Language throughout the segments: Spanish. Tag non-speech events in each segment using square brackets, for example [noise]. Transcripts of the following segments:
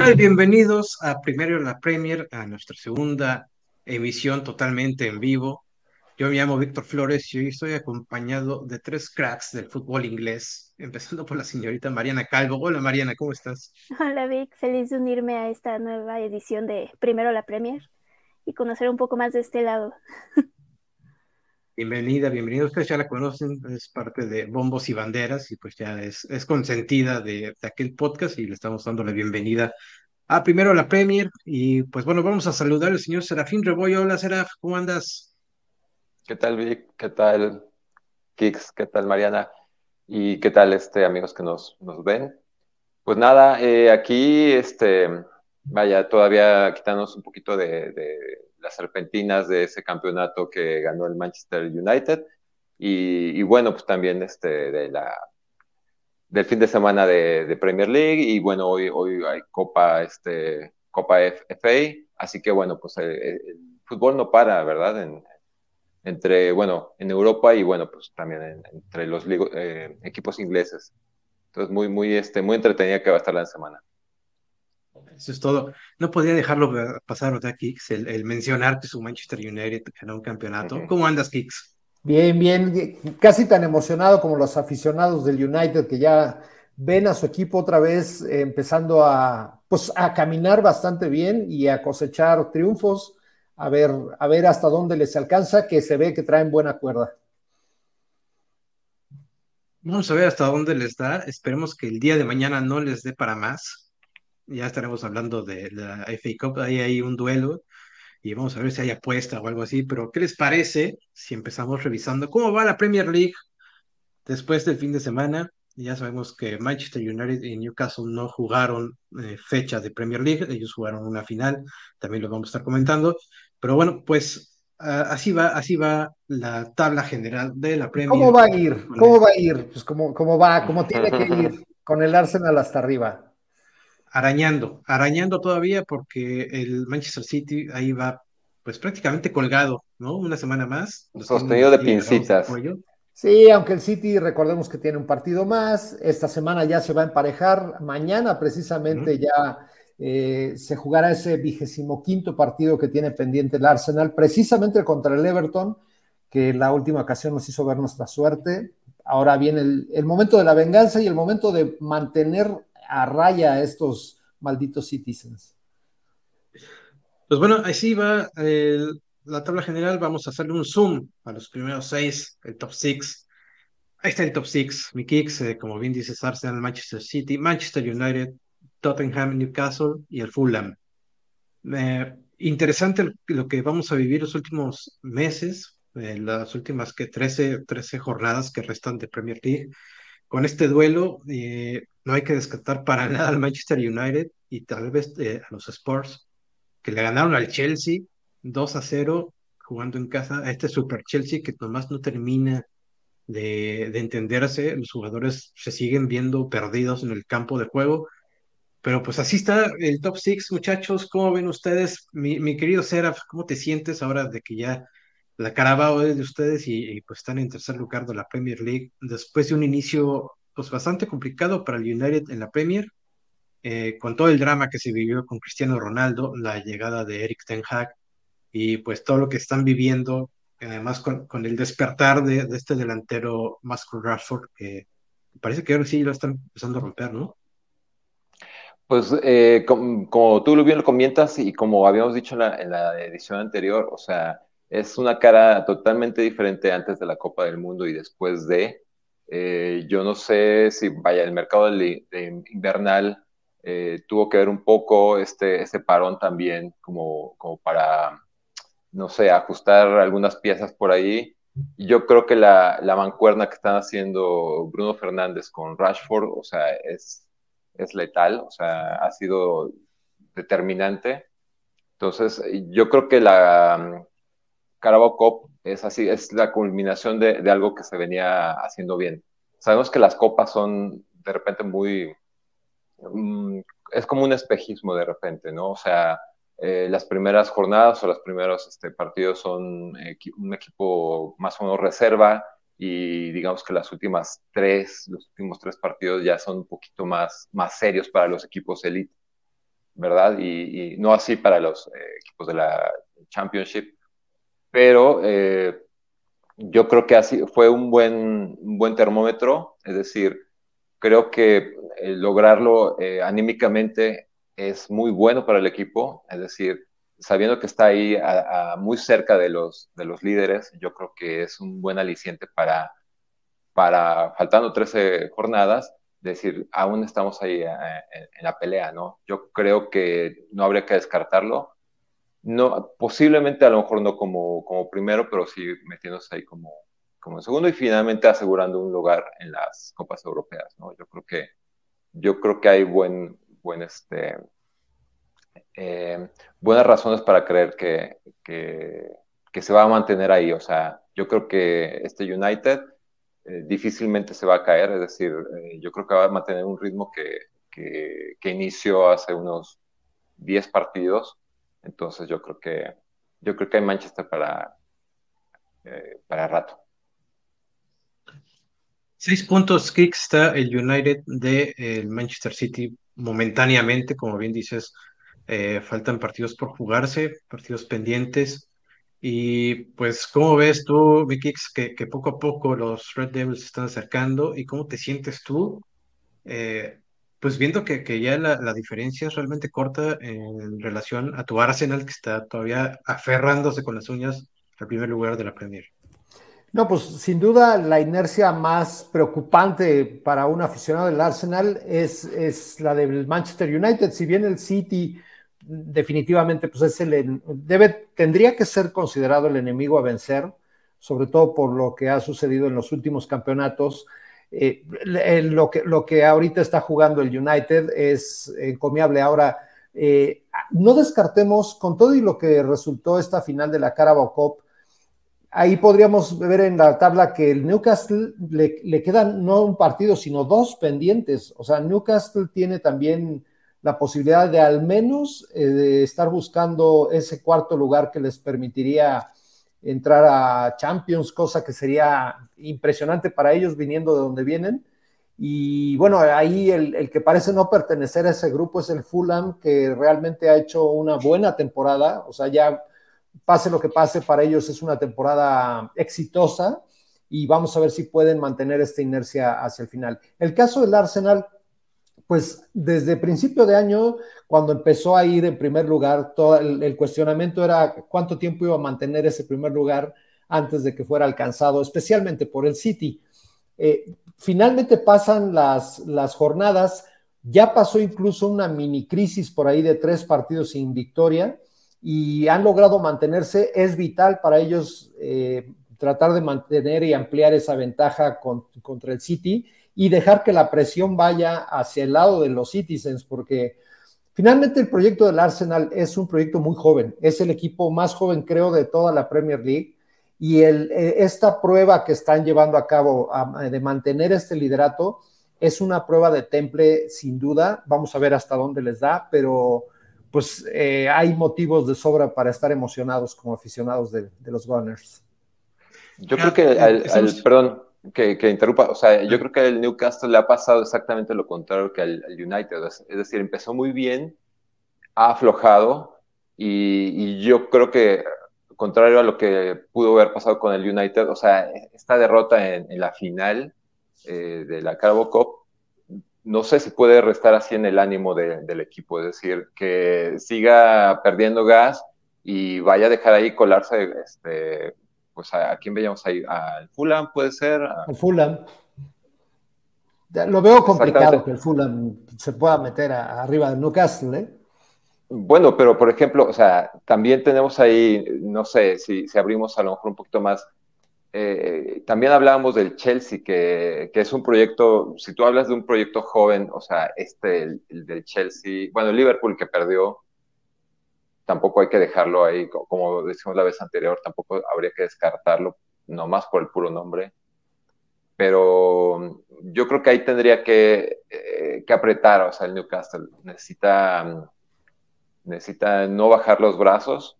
tal? Bienvenidos a Primero la Premier, a nuestra segunda emisión totalmente en vivo. Yo me llamo Víctor Flores y hoy estoy acompañado de tres cracks del fútbol inglés, empezando por la señorita Mariana Calvo. Hola Mariana, ¿cómo estás? Hola Vic, feliz de unirme a esta nueva edición de Primero la Premier y conocer un poco más de este lado. Bienvenida, bienvenida. Ustedes ya la conocen, es parte de Bombos y Banderas y pues ya es, es consentida de, aquel podcast y le estamos dando la bienvenida a primero la Premier. Y pues bueno, vamos a saludar al señor Serafín Rebollo. Hola Seraf, ¿cómo andas? ¿Qué tal Vic? ¿Qué tal Kix? ¿Qué tal Mariana? ¿Y qué tal este amigos que nos, nos ven? Pues nada, eh, aquí este, vaya, todavía quitándonos un poquito de las serpentinas de ese campeonato que ganó el Manchester United. Y, bueno, pues también este, de la, del fin de semana de, Premier League. Y bueno, hoy, hoy hay Copa, este, Copa FA. Así que bueno, pues el, fútbol no para, ¿verdad? En, entre, bueno, en Europa y bueno, pues también entre los eh, equipos ingleses. Entonces, muy, muy, este, muy entretenida que va a estar la semana. Eso es todo. No podía dejarlo pasar, ¿verdad, Kix? El, el mencionar que su Manchester United ganó un campeonato. ¿Cómo andas, Kix? Bien, bien. Casi tan emocionado como los aficionados del United que ya ven a su equipo otra vez eh, empezando a, pues, a caminar bastante bien y a cosechar triunfos. A ver, a ver hasta dónde les alcanza, que se ve que traen buena cuerda. Vamos a ver hasta dónde les da. Esperemos que el día de mañana no les dé para más ya estaremos hablando de la FA Cup, ahí hay un duelo y vamos a ver si hay apuesta o algo así, pero ¿qué les parece si empezamos revisando cómo va la Premier League después del fin de semana? Ya sabemos que Manchester United y Newcastle no jugaron eh, fecha de Premier League, ellos jugaron una final, también lo vamos a estar comentando, pero bueno, pues ah, así va, así va la tabla general de la Premier. ¿Cómo va a ir? ¿Cómo va a ir? Pues cómo, cómo va, cómo tiene que ir [laughs] con el Arsenal hasta arriba arañando, arañando todavía porque el Manchester City ahí va pues prácticamente colgado, ¿no? Una semana más. Sostenido de pincitas. Sí, aunque el City, recordemos que tiene un partido más, esta semana ya se va a emparejar, mañana precisamente ya eh, se jugará ese vigésimo quinto partido que tiene pendiente el Arsenal, precisamente contra el Everton, que la última ocasión nos hizo ver nuestra suerte. Ahora viene el momento de la venganza y el momento de mantener a raya a estos malditos citizens. Pues bueno, así va la tabla general. Vamos a hacerle un zoom a los primeros seis, el top six. Ahí está el top six. Mi kicks, eh, como bien dices, Arsenal, Manchester City, Manchester United, Tottenham, Newcastle y el Fulham. Eh, interesante lo que vamos a vivir los últimos meses, eh, las últimas que 13, 13 jornadas que restan de Premier League. Con este duelo, no hay que descartar para nada al Manchester United y tal vez eh, a los Spurs, que le ganaron al Chelsea 2 a 0 jugando en casa a este Super Chelsea que nomás no termina de, de entenderse. Los jugadores se siguen viendo perdidos en el campo de juego. Pero pues así está el top 6, muchachos. ¿Cómo ven ustedes? Mi, mi querido Seraf, ¿cómo te sientes ahora de que ya la Carabao es de ustedes y, y, pues están en tercer lugar de la Premier League después de un inicio pues bastante complicado para el United en la Premier, eh, con todo el drama que se vivió con Cristiano Ronaldo, la llegada de Eric Ten Hag y pues todo lo que están viviendo, además con, con el despertar de, este delantero Marcus Rashford, que parece que ahora sí lo están empezando a romper, ¿no? Pues eh, como, tú bien lo comentas y como habíamos dicho en la, en la edición anterior, o sea, es una cara totalmente diferente antes de la Copa del Mundo y después de, eh, yo no sé si, vaya, el mercado de, invernal eh, tuvo que ver un poco este, este parón también, como, como para, no sé, ajustar algunas piezas por ahí. Yo creo que la, la mancuerna que están haciendo Bruno Fernández con Rashford, o sea, es, es letal, o sea, ha sido determinante. Entonces, yo creo que la Carabao Cup es así, es la culminación de, algo que se venía haciendo bien. Sabemos que las copas son de repente muy, um, es como un espejismo de repente, ¿no? O sea, eh, las primeras jornadas o los primeros este, partidos son un equipo más o menos reserva y digamos que las últimas tres, los últimos tres partidos ya son un poquito más, más serios para los equipos elite. ¿verdad? Y, no así para los eh, equipos de la Championship, pero eh, yo creo que así fue un buen, buen termómetro, es decir, creo que lograrlo anímicamente es muy bueno para el equipo, es decir, sabiendo que está ahí muy cerca de los, de los líderes, yo creo que es un buen aliciente para, para faltando 13 jornadas, decir, aún estamos ahí eh, en, la pelea, ¿no? Yo creo que no habría que descartarlo. No, posiblemente a lo mejor no como, como primero, pero sí metiéndose ahí como, como segundo y finalmente asegurando un lugar en las copas europeas, ¿no? Yo creo que, yo creo que hay buen, buen este, eh, buenas razones para creer que, que, que, se va a mantener ahí. O sea, yo creo que este United eh, difícilmente se va a caer, es decir, eh, yo creo que va a mantener un ritmo que, que, que inició hace unos 10 partidos. Entonces yo creo que yo creo que hay Manchester para, para rato. Seis puntos kick está el United de el Manchester City momentáneamente, como bien dices, eh, faltan partidos por jugarse, partidos pendientes. Y pues, ¿cómo ves tú, Mikix, que, que poco a poco los Red Devils se están acercando? ¿Y cómo te sientes tú? Eh, pues viendo que, que ya la, la, diferencia es realmente corta en relación a tu Arsenal, que está todavía aferrándose con las uñas al primer lugar de la Premier. No, pues sin duda la inercia más preocupante para un aficionado del Arsenal es, es la del Manchester United. Si bien el City definitivamente pues es el, debe, tendría que ser considerado el enemigo a vencer, sobre todo por lo que ha sucedido en los últimos campeonatos. Eh, lo, que, lo que ahorita está jugando el United es encomiable. Ahora, eh, no descartemos con todo y lo que resultó esta final de la Carabao Cup, ahí podríamos ver en la tabla que el Newcastle le, le, quedan no un partido, sino dos pendientes. O sea, Newcastle tiene también la posibilidad de al menos eh, estar buscando ese cuarto lugar que les permitiría entrar a Champions, cosa que sería impresionante para ellos viniendo de donde vienen. Y bueno, ahí el, el, que parece no pertenecer a ese grupo es el Fulham, que realmente ha hecho una buena temporada, o sea, ya pase lo que pase, para ellos es una temporada exitosa y vamos a ver si pueden mantener esta inercia hacia el final. El caso del Arsenal, pues desde principio de año, cuando empezó a ir en primer lugar, todo el, cuestionamiento era cuánto tiempo iba a mantener ese primer lugar antes de que fuera alcanzado, especialmente por el City. Eh, finalmente pasan las, las jornadas, ya pasó incluso una mini crisis por ahí de tres partidos sin victoria y han logrado mantenerse. Es vital para ellos eh, tratar de mantener y ampliar esa ventaja contra el City y dejar que la presión vaya hacia el lado de los Citizens, porque finalmente el proyecto del Arsenal es un proyecto muy joven, es el equipo más joven, creo, de toda la Premier League. Y el, eh, esta prueba que están llevando a cabo de mantener este liderato es una prueba de temple, sin duda. Vamos a ver hasta dónde les da, pero pues eh, hay motivos de sobra para estar emocionados como aficionados de, los Gunners. Yo creo que, al, perdón, que, interrumpa, o sea, yo creo que al Newcastle le ha pasado exactamente lo contrario que al, United, es decir, empezó muy bien, ha aflojado y, yo creo que, contrario a lo que pudo haber pasado con el United, o sea, esta derrota en, la final eh, de la Carabao Cup, no sé si puede restar así en el ánimo del equipo, es decir, que siga perdiendo gas y vaya a dejar ahí colarse este, pues a, quién veíamos ahí, al Fulham puede ser. Al Fulham. Lo veo complicado que el Fulham se pueda meter arriba de Newcastle, ¿eh? Bueno, pero por ejemplo, o sea, también tenemos ahí, no sé, si, si abrimos a lo mejor un poquito más, eh, también hablábamos del Chelsea, que, que, es un proyecto, si tú hablas de un proyecto joven, o sea, este, el, el del Chelsea, bueno, el Liverpool que perdió, tampoco hay que dejarlo ahí, como decimos la vez anterior, tampoco habría que descartarlo, nomás por el puro nombre. Pero yo creo que ahí tendría que, eh, que apretar, o sea, el Newcastle necesita, necesita no bajar los brazos,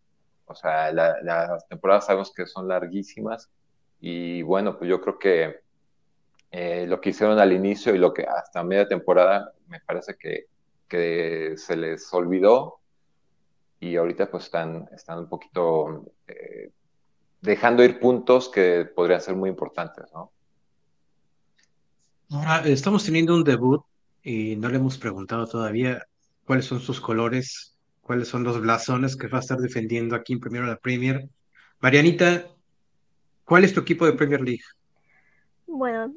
o sea, las temporadas sabemos que son larguísimas y bueno, pues yo creo que eh, lo que hicieron al inicio y lo que hasta media temporada me parece que que se les olvidó y ahorita pues están, están un poquito eh, dejando ir puntos que podrían ser muy importantes, ¿no? Ahora, estamos teniendo un debut y no le hemos preguntado todavía cuáles son sus colores, cuáles son los blasones que va a estar defendiendo aquí en primero la Premier. Marianita, ¿cuál es tu equipo de Premier League? Bueno,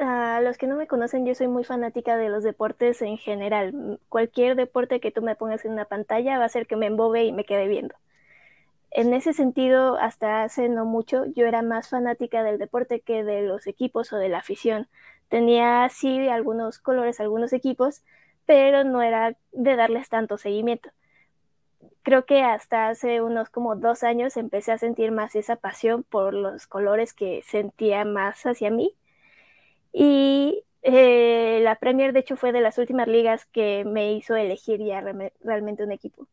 a los que no me conocen, yo soy muy fanática de los deportes en general. Cualquier deporte que tú me pongas en una pantalla va a hacer que me embobe y me quede viendo. En ese sentido, hasta hace no mucho, yo era más fanática del deporte que de los equipos o de la afición. Tenía sí algunos colores, algunos equipos, pero no era de darles tanto seguimiento. Creo que hasta hace unos como dos años empecé a sentir más esa pasión por los colores que sentía más hacia mí y eh, la Premier, de hecho, fue de las últimas ligas que me hizo elegir ya realmente un equipo.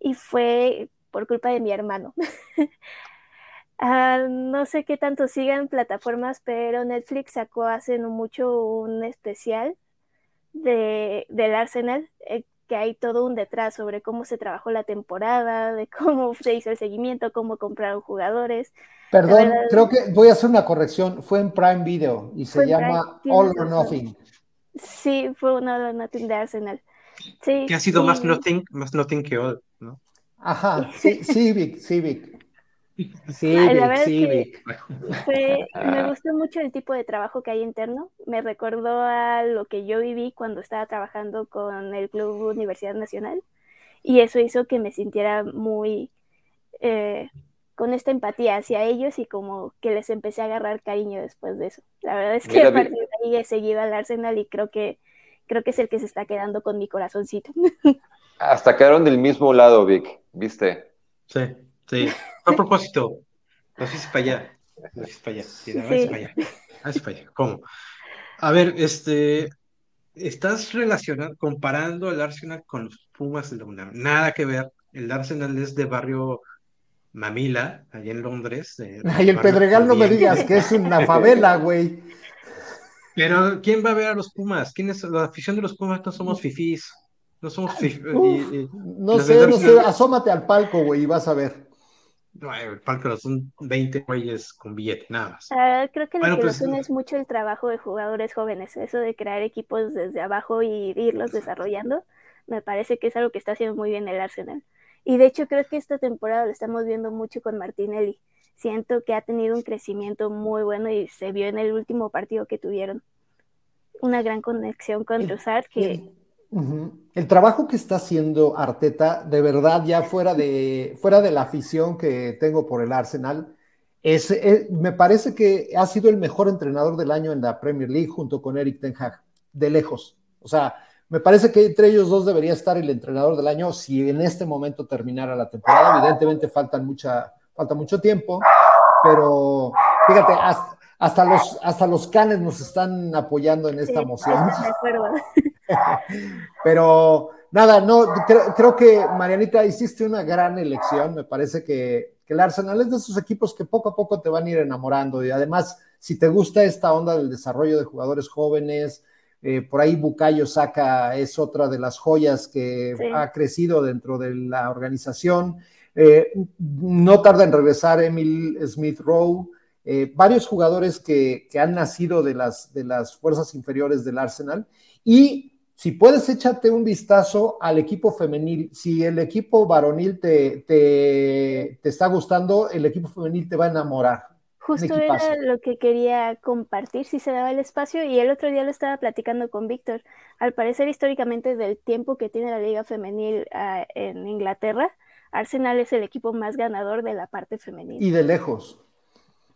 Y fue por culpa de mi hermano. [laughs] Ah, no sé qué tanto sigan plataformas, pero Netflix sacó hace no mucho un especial de, del Arsenal, eh, que hay todo un detrás sobre cómo se trabajó la temporada, de cómo [laughs] se hizo el seguimiento, cómo compraron jugadores. Perdón, creo que voy a hacer una corrección. Fue en Prime Video y se llama All or Nothing. Sí, fue un All or Nothing de Arsenal. Sí, que ha sido más nothing, más nothing que all, ¿no? Ajá, [laughs] sí, Civic, Civic. Civic, Civic. me gustó mucho el tipo de trabajo que hay interno. Me recordó a lo que yo viví cuando estaba trabajando con el Club Universidad Nacional. Y eso hizo que me sintiera muy eh, con esta empatía hacia ellos y como que les empecé a agarrar cariño después de eso. La verdad es que a partir de ahí he seguido al Arsenal y creo que creo que es el que se está quedando con mi corazoncito. [laughs] Hasta quedaron del mismo lado, Vic, ¿viste? Sí, sí. A propósito, no sé si para allá. No sé si para allá. Sí, no, sí. para allá. Para allá. ¿Cómo? A ver, este, estás relacionando, comparando el Arsenal con los Pumas de la UNAM. Nada que ver. El Arsenal es de barrio Mamila, allá en Londres. Ay, el Pedregal no me digas que es una favela, güey. Pero, ¿quién va a ver a los Pumas? ¿Quién es la afición de los Pumas? No somos fifís. No somos fifís. no sé, no sé. Asómate al palco, güey, y vas a ver. No, el palco son 20 güeyes con billete, nada más. Creo que lo que pues, une es mucho el trabajo de jugadores jóvenes. Eso de crear equipos desde abajo y irlos desarrollando, me parece que es algo que está haciendo muy bien el Arsenal. Y de hecho creo que esta temporada lo estamos viendo mucho con Martinelli. Siento que ha tenido un crecimiento muy bueno y se vio en el último partido que tuvieron. Una gran conexión con Trossard que... El, trabajo que está haciendo Arteta, de verdad, ya fuera de, fuera de la afición que tengo por el Arsenal, es, eh, me parece que ha sido el mejor entrenador del año en la Premier League junto con Eric Ten Hag, de lejos. O sea, me parece que entre ellos dos debería estar el entrenador del año si en este momento terminara la temporada. Evidentemente faltan mucha, falta mucho tiempo, pero fíjate, hasta, los, hasta los canes nos están apoyando en esta moción. [laughs] pero nada, no, creo, que Marianita hiciste una gran elección. Me parece que, que el Arsenal es de esos equipos que poco a poco te van a ir enamorando. Y además, si te gusta esta onda del desarrollo de jugadores jóvenes, eh, por ahí Bucayo Saca es otra de las joyas que ha crecido dentro de la organización. Eh, no tarda en regresar Emil Smith Rowe. Eh, varios jugadores que, han nacido de las, de las fuerzas inferiores del Arsenal. Y si puedes, échate un vistazo al equipo femenil. Si el equipo varonil te, te, te está gustando, el equipo femenil te va a enamorar. Justo era lo que quería compartir si se daba el espacio y el otro día lo estaba platicando con Víctor. Al parecer históricamente del tiempo que tiene la liga femenil ah, en Inglaterra, Arsenal es el equipo más ganador de la parte femenil. Y de lejos.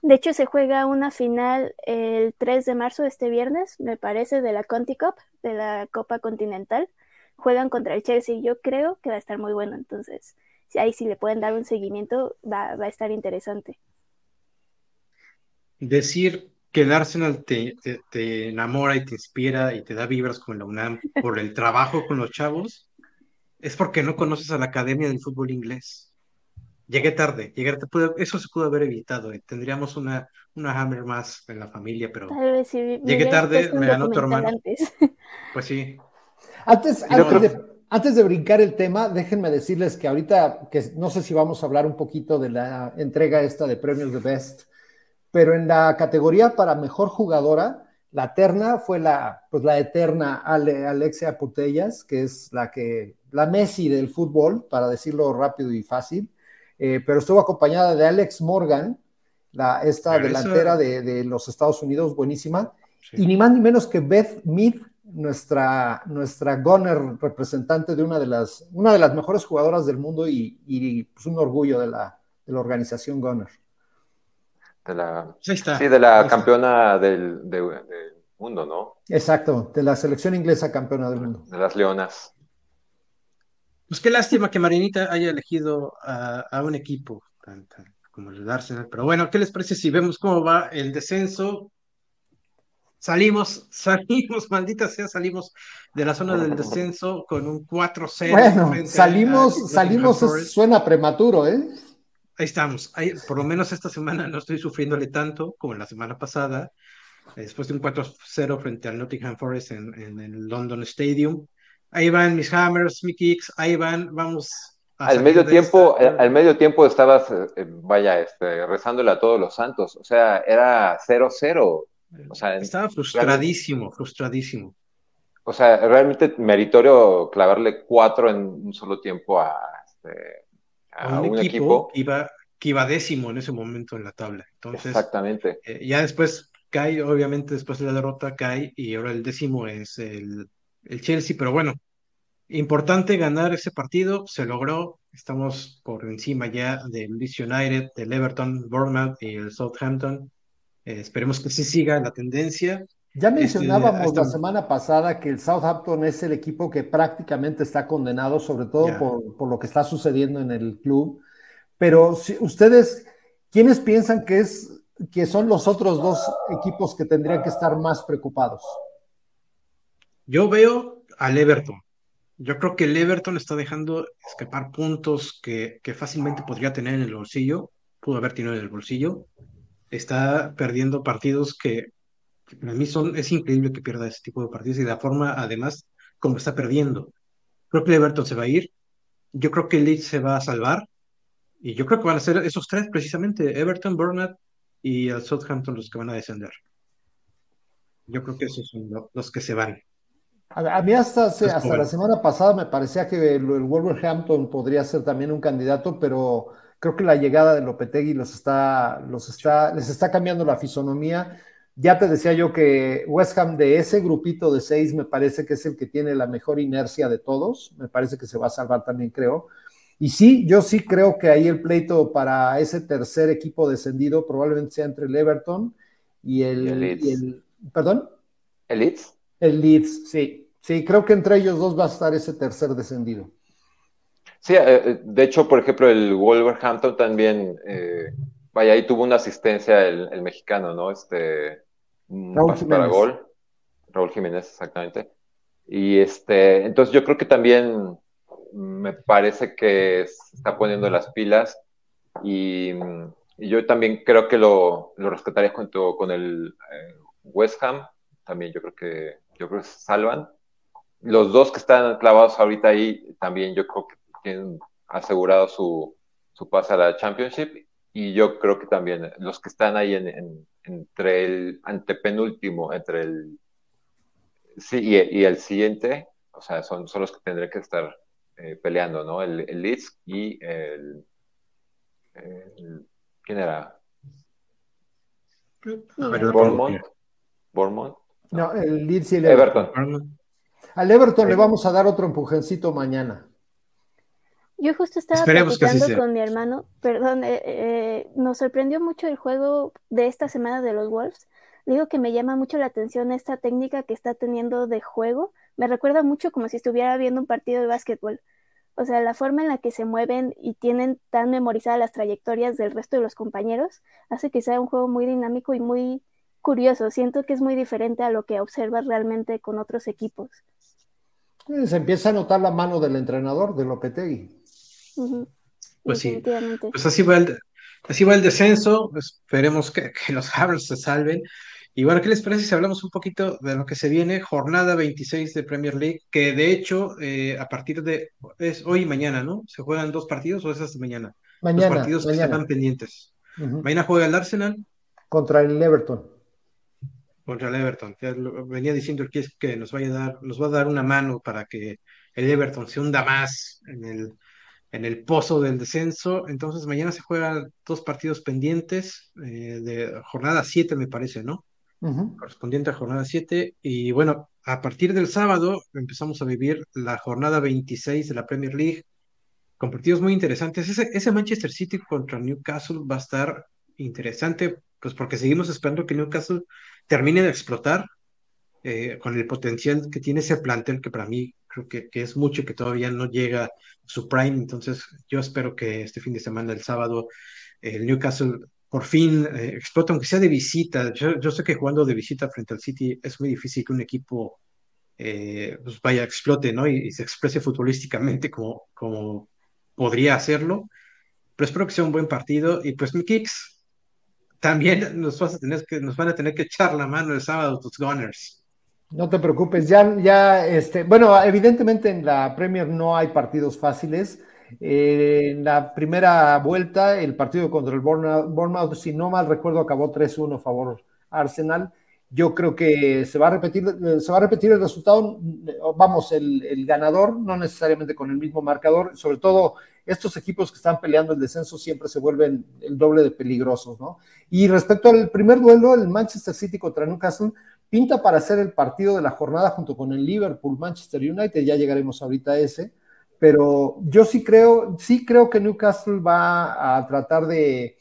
De hecho, se juega una final el 3 de marzo, este viernes, me parece, de la Conti Cup, de la Copa Continental. Juegan contra el Chelsea. Yo creo que va a estar muy bueno. Entonces, si ahí sí le pueden dar un seguimiento, va, va a estar interesante decir que el Arsenal te, te, enamora y te inspira y te da vibras con la UNAM por el trabajo con los chavos, es porque no conoces a la Academia del Fútbol Inglés. Llegué tarde, llegué eso se pudo haber evitado. Eh. Tendríamos una, una Hammer más en la familia, pero llegué tarde, me ganó tu hermano. [laughs] Pues sí. Antes, antes, de, Antes de brincar el tema, déjenme decirles que ahorita, que no sé si vamos a hablar un poquito de la entrega esta de premios de Best, pero en la categoría para mejor jugadora, la terna fue la, pues la eterna Alexia Putellas, que es la que, la Messi del fútbol, para decirlo rápido y fácil, eh, pero estuvo acompañada de Alex Morgan, la, esta delantera de, los Estados Unidos, buenísima, y ni más ni menos que Beth Mead, nuestra, nuestra gunner representante de una de las, una de las mejores jugadoras del mundo y, pues un orgullo de la, de la organización Gunner. De la, sí, de la campeona del, mundo, ¿no? Exacto, de la selección inglesa campeona del mundo. De las Leonas. Pues qué lástima que Marinita haya elegido a, un equipo como el Arsenal. Pero bueno, ¿qué les parece si vemos cómo va el descenso? Salimos, [laughs] salimos, maldita sea, salimos de la zona del descenso con un 4-0. Bueno, salimos, salimos, suena prematuro, ¿eh? Ahí estamos. por lo menos esta semana no estoy sufriéndole tanto como la semana pasada. Después de un 4-0 frente al Nottingham Forest en, el London Stadium. Ahí van mis hammers, mis kicks, ahí van, vamos. al medio tiempo, al medio tiempo estabas, eh, vaya, este, rezándole a todos los santos. O sea, era 0-0. O sea, estaba frustradísimo, frustradísimo. O sea, realmente meritorio clavarle cuatro en un solo tiempo a, este, a, un, equipo, Que, iba, que iba décimo en ese momento en la tabla. Entonces, Exactamente. Eh, ya después cae, obviamente después de la derrota cae y ahora el décimo es el, el Chelsea, pero bueno, importante ganar ese partido, se logró, estamos por encima ya del Leeds United, del Everton, Bournemouth y el Southampton. Eh, esperemos que sí siga la tendencia. Ya este, mencionábamos la semana pasada que el Southampton es el equipo que prácticamente está condenado, sobre todo por, lo que está sucediendo en el club. Pero si ustedes, ¿quiénes piensan que, es, que son los otros dos equipos que tendrían que estar más preocupados? Yo veo al Everton. Yo creo que el Everton está dejando escapar puntos que, que fácilmente podría tener en el bolsillo, pudo haber tenido en el bolsillo. Está perdiendo partidos que para mí son, es increíble que pierda ese tipo de partidos y la forma, además, como está perdiendo. Creo que Everton se va a ir. Yo creo que Leeds se va a salvar. Y yo creo que van a ser esos tres, precisamente: Everton, Burnett y el Southampton, los que van a descender. Yo creo que esos son los que se van. A mí hasta, hasta la semana pasada me parecía que el, Wolverhampton podría ser también un candidato, pero creo que la llegada de Lopetegui los está, los está, les está cambiando la fisonomía. Ya te decía yo que West Ham de ese grupito de seis me parece que es el que tiene la mejor inercia de todos. Me parece que se va a salvar también, creo. Y sí, yo sí creo que ahí el pleito para ese tercer equipo descendido probablemente sea entre el Everton y el, el, ¿perdón? ¿El Leeds? El Leeds, sí. Sí, creo que entre ellos dos va a estar ese tercer descendido. Sí, eh, eh, de hecho, por ejemplo, el Wolverhampton también eh, Vaya, ahí tuvo una asistencia el, mexicano, ¿no? Este, un pase para gol. Raúl Jiménez, exactamente. Y este, entonces yo creo que también me parece que se está poniendo las pilas y, yo también creo que lo, lo rescataría junto con el eh, West Ham. También yo creo que yo creo que se salvan. Los dos que están clavados ahorita ahí también yo creo que tienen asegurado su, su pase a la Championship y yo creo que también los que están ahí en, entre el antepenúltimo, entre el sí y, el siguiente, o sea, son, son los que tendré que estar eh, peleando, ¿no? El, el, Leeds y el, ¿quién era? Bournemouth. Bournemouth. No, el Leeds y el Everton. Al Everton le vamos a dar otro empujoncito mañana. Yo justo estaba platicando con mi hermano, perdón, eh, eh, nos sorprendió mucho el juego de esta semana de los Wolves. Digo que me llama mucho la atención esta técnica que está teniendo de juego. Me recuerda mucho como si estuviera viendo un partido de básquetbol. O sea, la forma en la que se mueven y tienen tan memorizadas las trayectorias del resto de los compañeros hace que sea un juego muy dinámico y muy curioso. Siento que es muy diferente a lo que observas realmente con otros equipos. Se empieza a notar la mano del entrenador, de Lopetegui. Pues sí, pues así va el, así va el descenso, esperemos que, los Habs se salven. Y bueno, ¿qué les parece si hablamos un poquito de lo que se viene? Jornada 26 de Premier League, que de hecho eh, a partir de es hoy y mañana, ¿no? ¿Se juegan dos partidos o es hasta mañana? Mañana. Los partidos que están pendientes. Mañana juega el Arsenal. Contra el Everton. Contra el Everton. venía diciendo que, que nos, vaya a dar, nos va a dar una mano para que el Everton se hunda más en el, en el pozo del descenso. Entonces mañana se juegan dos partidos pendientes eh, de jornada 7, me parece, ¿no? correspondiente a jornada 7. Y bueno, a partir del sábado empezamos a vivir la jornada 26 de la Premier League, con partidos muy interesantes. Ese, ese Manchester City contra Newcastle va a estar interesante, pues porque seguimos esperando que Newcastle termine de explotar eh, con el potencial que tiene ese plantel, que para mí creo que, que, es mucho, que todavía no llega a su prime. Entonces, yo espero que este fin de semana, el sábado, el Newcastle por fin eh, explota, aunque sea de visita. Yo, sé que jugando de visita frente al City es muy difícil que un equipo eh, pues vaya, explote, ¿no? Y, se exprese futbolísticamente como, como podría hacerlo. Pero espero que sea un buen partido. Y pues mi kicks, también nos, vas a tener que, nos van a tener que echar la mano el sábado tus Gunners. No te preocupes, ya, ya, este, bueno, evidentemente en la Premier no hay partidos fáciles en la primera vuelta, el partido contra el Bournemouth, si no mal recuerdo, acabó 3-1 a favor Arsenal. Yo creo que se va a repetir, se va a repetir el resultado, vamos, el, ganador, no necesariamente con el mismo marcador, sobre todo estos equipos que están peleando el descenso siempre se vuelven el doble de peligrosos, ¿no? Y respecto al primer duelo, el Manchester City contra Newcastle, pinta para ser el partido de la jornada junto con el Liverpool Manchester United, ya llegaremos ahorita a ese pero yo sí creo, sí creo que Newcastle va a tratar de,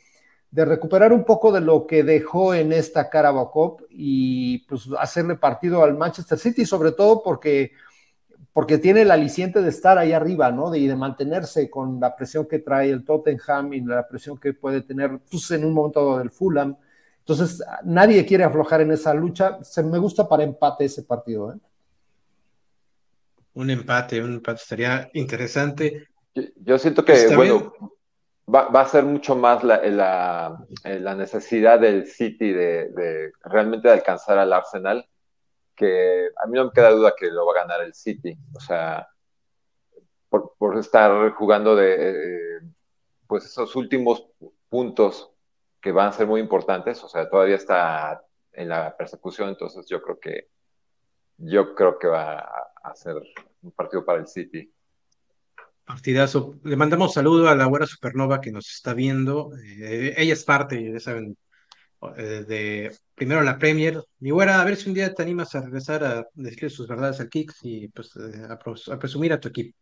recuperar un poco de lo que dejó en esta Carabao Cup y pues hacerle partido al Manchester City, sobre todo porque, porque tiene el aliciente de estar ahí arriba, ¿no? De, y de mantenerse con la presión que trae el Tottenham y la presión que puede tener pues, en un momento del Fulham. Entonces, nadie quiere aflojar en esa lucha. Se me gusta para empate ese partido, ¿eh? un empate, un empate estaría interesante. Yo, siento que, bueno, va, a ser mucho más la, la, necesidad del City de, realmente de alcanzar al Arsenal, que a mí no me queda duda que lo va a ganar el City. O sea, por, estar jugando de, pues esos últimos puntos que van a ser muy importantes, o sea, todavía está en la persecución, entonces yo creo que yo creo que va a ser un partido para el City. Partidazo. Le mandamos saludo a la güera Supernova que nos está viendo. Eh, ella es parte, ya saben, eh, de primero la Premier. Mi güera, a ver si un día te animas a regresar a decir sus verdades al Kicks y pues eh, a, presumir a tu equipo.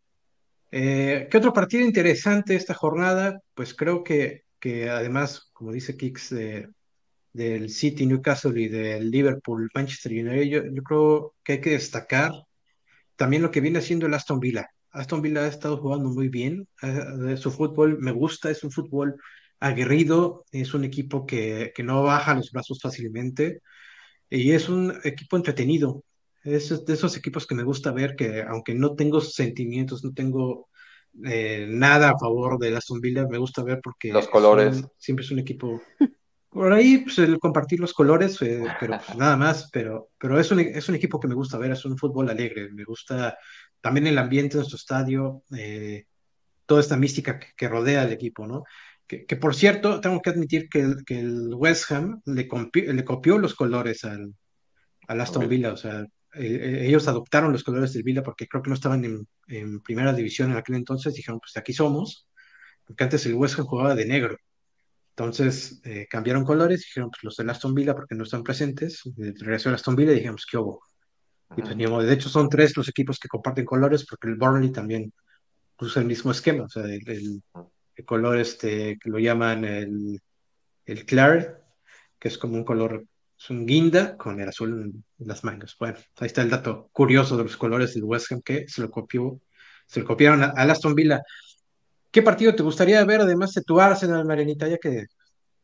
¿Qué otro partido interesante esta jornada? Pues creo que, que además, como dice Kicks, del City, Newcastle y del Liverpool, Manchester United, yo, creo que hay que destacar también lo que viene haciendo el Aston Villa. Aston Villa ha estado jugando muy bien, eh, su fútbol me gusta, es un fútbol aguerrido, es un equipo que, que no baja los brazos fácilmente y es un equipo entretenido. Es de esos equipos que me gusta ver que aunque no tengo sentimientos, no tengo eh, nada a favor del Aston Villa, me gusta ver porque los colores siempre es un equipo [laughs] por ahí, pues el compartir los colores, eh, pero pues, nada más, pero, pero es, un, es un equipo que me gusta ver, es un fútbol alegre, me gusta también el ambiente de nuestro estadio, eh, toda esta mística que, rodea al equipo, ¿no? Que, que, por cierto, tengo que admitir que el, que el West Ham le, le copió los colores al, al Aston Villa, o sea, eh, ellos adoptaron los colores del Villa porque creo que no estaban en, en primera división en aquel entonces, dijeron, pues aquí somos, porque antes el West Ham jugaba de negro. Entonces eh, cambiaron colores, dijeron pues, los de Aston Villa porque no están presentes, regresó el Aston Villa y dijimos que hubo. Y pues, de hecho son tres los equipos que comparten colores porque el Burnley también usa el mismo esquema, o sea, el, color este que lo llaman el, el Claret, que es como un color, es un guinda con el azul en las mangas. Bueno, ahí está el dato curioso de los colores del West Ham que se lo copió, se lo copiaron al Aston Villa. ¿Qué partido te gustaría ver además de tu Arsenal, Marianita, ya que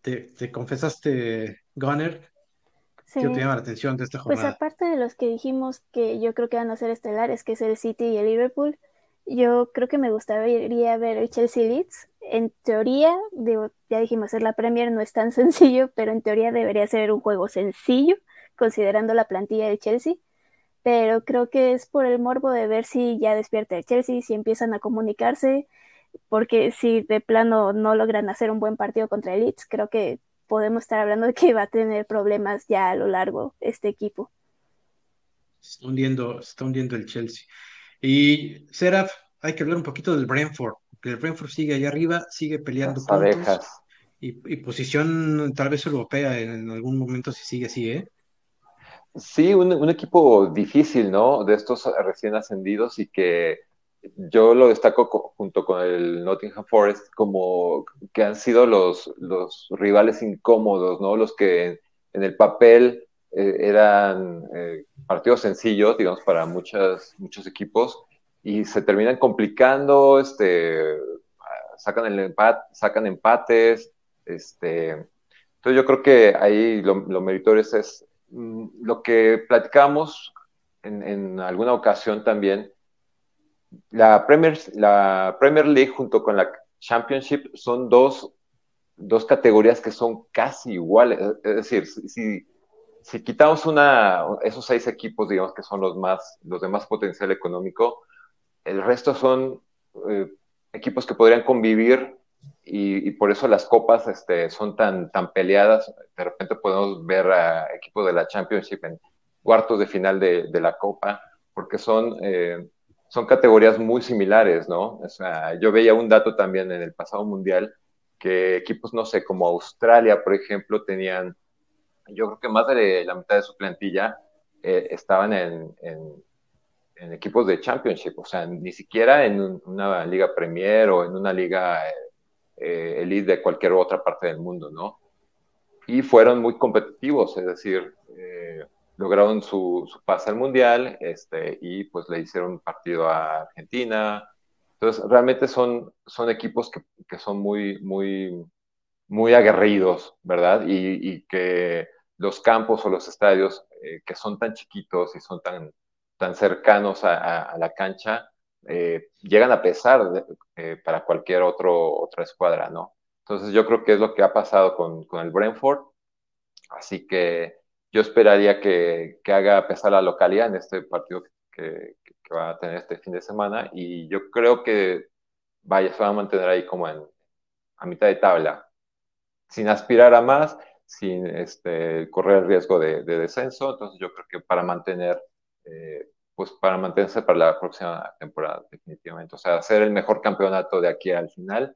te, confesaste Gunner? ¿Qué te llama la atención de esta pues jornada? Pues aparte de los que dijimos que yo creo que van a ser estelares, que es el City y el Liverpool, yo creo que me gustaría ver el Chelsea Leeds. En teoría, ya dijimos, ser la Premier no es tan [laughs] sencillo, pero en teoría debería ser un juego sencillo considerando la plantilla del Chelsea, pero creo que es por el morbo de ver si ya despierta el Chelsea, si empiezan a comunicarse, porque si de plano no logran hacer un buen partido contra el Leeds, creo que podemos estar hablando de que va a tener problemas ya a lo largo este equipo. Se está hundiendo, está hundiendo el Chelsea. Y Seraf, hay que hablar un poquito del Brentford, que el Brentford sigue allá arriba, sigue peleando Las abejas. Y, y, posición tal vez europea en, algún momento si sigue así, ¿eh? Sí, un, un, equipo difícil, ¿no? De estos recién ascendidos y que yo lo destaco junto con el Nottingham Forest como que han sido los, los rivales incómodos, ¿no? Los que en, el papel eh, eran eh, partidos sencillos, digamos, para muchas, muchos equipos y se terminan complicando, este, sacan, el empate, sacan empates, este, entonces yo creo que ahí lo, lo meritorio es, mm, lo que platicamos en, en alguna ocasión también, la Premier, la Premier League junto con la Championship son dos, dos categorías que son casi iguales. Es decir, si, si quitamos una, esos seis equipos, digamos que son los más, los de más potencial económico, el resto son eh, equipos que podrían convivir y, por eso las copas este, son tan, tan peleadas. De repente podemos ver a equipos de la Championship en cuartos de final de, de la copa, porque son eh, son categorías muy similares, ¿no? O sea, yo veía un dato también en el pasado mundial que equipos, no sé, como Australia, por ejemplo, tenían, yo creo que más de la mitad de su plantilla eh, estaban en, equipos de Championship, o sea, ni siquiera en una liga Premier o en una liga eh, elite de cualquier otra parte del mundo, ¿no? Y fueron muy competitivos, es decir, eh, lograron su, su, pase al mundial este, y pues le hicieron un partido a Argentina. Entonces, realmente son, son equipos que, que son muy, muy, muy aguerridos, ¿verdad? Y, y que los campos o los estadios eh, que son tan chiquitos y son tan, tan cercanos a, a, a la cancha, eh, llegan a pesar de, eh, para cualquier otro, otra escuadra, ¿no? Entonces yo creo que es lo que ha pasado con, con el Brentford. Así que yo esperaría que, que, haga pesar la localidad en este partido que, que, va a tener este fin de semana y yo creo que vaya, se va a mantener ahí como en, a mitad de tabla, sin aspirar a más, sin este, correr el riesgo de, de descenso, entonces yo creo que para mantener, eh, pues para mantenerse para la próxima temporada definitivamente, o sea, hacer el mejor campeonato de aquí al final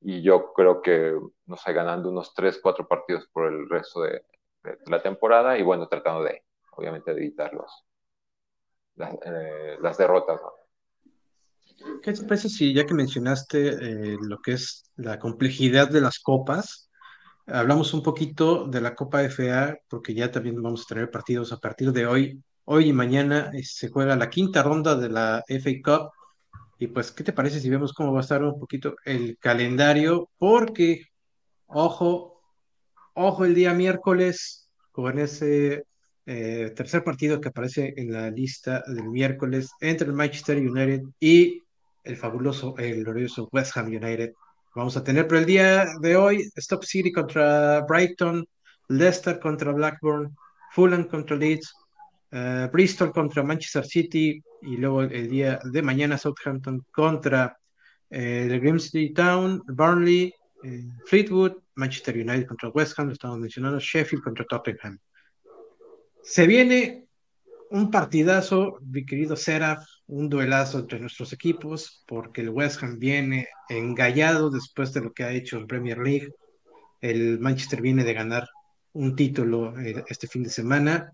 y yo creo que, no sé, ganando unos 3, 4 partidos por el resto de, de la temporada y bueno, tratando de, obviamente, de evitar los, las, eh, las derrotas. ¿no? ¿Qué te parece si ya que mencionaste eh, lo que es la complejidad de las copas, hablamos un poquito de la Copa FA, porque ya también vamos a tener partidos a partir de hoy. Hoy y mañana eh, se juega la quinta ronda de la FA Cup. Y pues, ¿qué te parece si vemos cómo va a estar un poquito el calendario? Porque, ojo, Ojo el día miércoles con ese eh, tercer partido que aparece en la lista del miércoles entre el Manchester United y el fabuloso, el glorioso West Ham United. Vamos a tener por el día de hoy Stop City contra Brighton, Leicester contra Blackburn, Fulham contra Leeds, uh, Bristol contra Manchester City y luego el día de mañana Southampton contra eh, Grimsby Town, Burnley, eh, Fleetwood, Manchester United contra West Ham, lo estamos mencionando, Sheffield contra Tottenham. Se viene un partidazo, mi querido Seraf, un duelazo entre nuestros equipos, porque el West Ham viene engallado después de lo que ha hecho en Premier League. El Manchester viene de ganar un título eh, este fin de semana.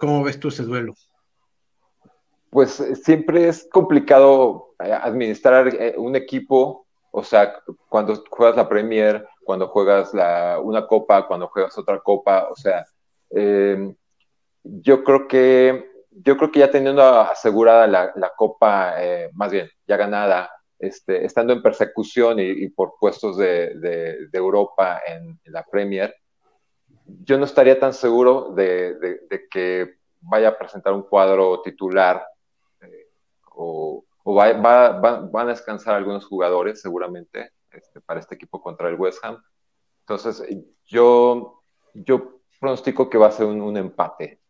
¿Cómo ves tú ese duelo? Pues eh, siempre es complicado eh, administrar un equipo o sea, cuando juegas la Premier, cuando juegas la, una copa, cuando juegas otra copa, o sea, eh, yo creo que yo creo que ya teniendo asegurada la, la copa, eh, más bien, ya ganada, este, estando en persecución y, por puestos de, de, de Europa en, en, la Premier, yo no estaría tan seguro de, de que vaya a presentar un cuadro titular eh, o o va, va, va, van a descansar algunos jugadores seguramente este, para este equipo contra el West Ham. Entonces, yo, yo pronostico que va a ser un, empate.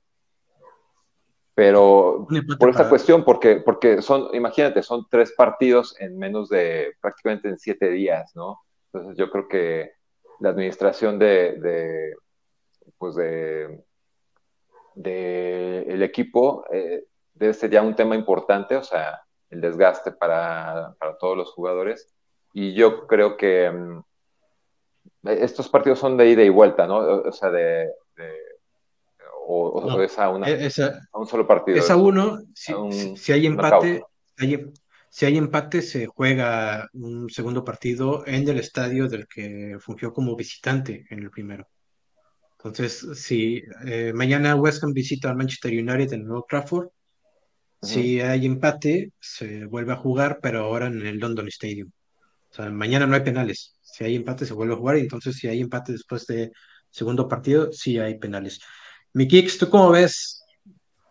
Pero por esta cuestión, porque, porque son, imagínate, son tres partidos en menos de prácticamente en siete días, ¿no? Entonces yo creo que la administración de, de pues de, de el equipo eh, debe ser ya un tema importante, o sea, el desgaste para, para todos los jugadores. Y yo creo que mm, estos partidos son de ida y vuelta, ¿no? O, sea, de, o, es a, una, e, a, un solo partido. Es a uno, si, si hay empate, si hay empate, se juega un segundo partido en el estadio del que fungió como visitante en el primero. Entonces, si eh, mañana West Ham visita a Manchester United en Old Trafford, si hay empate, se vuelve a jugar, pero ahora en el London Stadium. O sea, mañana no hay penales. Si hay empate, se vuelve a jugar. Y entonces, si hay empate después de segundo partido, sí hay penales. Mi Kicks, ¿tú cómo ves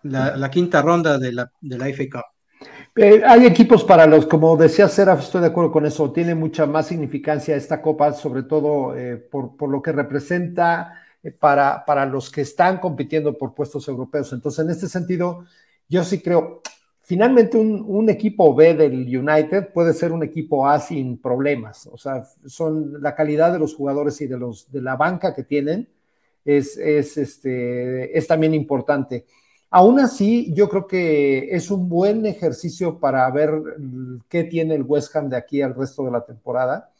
la, quinta ronda de la, de la FA Cup? Eh, hay equipos para los, como decía Seraf, estoy de acuerdo con eso, tiene mucha más significancia esta copa, sobre todo eh, por, por, lo que representa eh, para, para los que están compitiendo por puestos europeos. Entonces, en este sentido, yo sí creo, finalmente un, equipo B del United puede ser un equipo A sin problemas. O sea, son la calidad de los jugadores y de, los, de la banca que tienen es, es, este, es también importante. Aún así, yo creo que es un buen ejercicio para ver qué tiene el West Ham de aquí al resto de la temporada.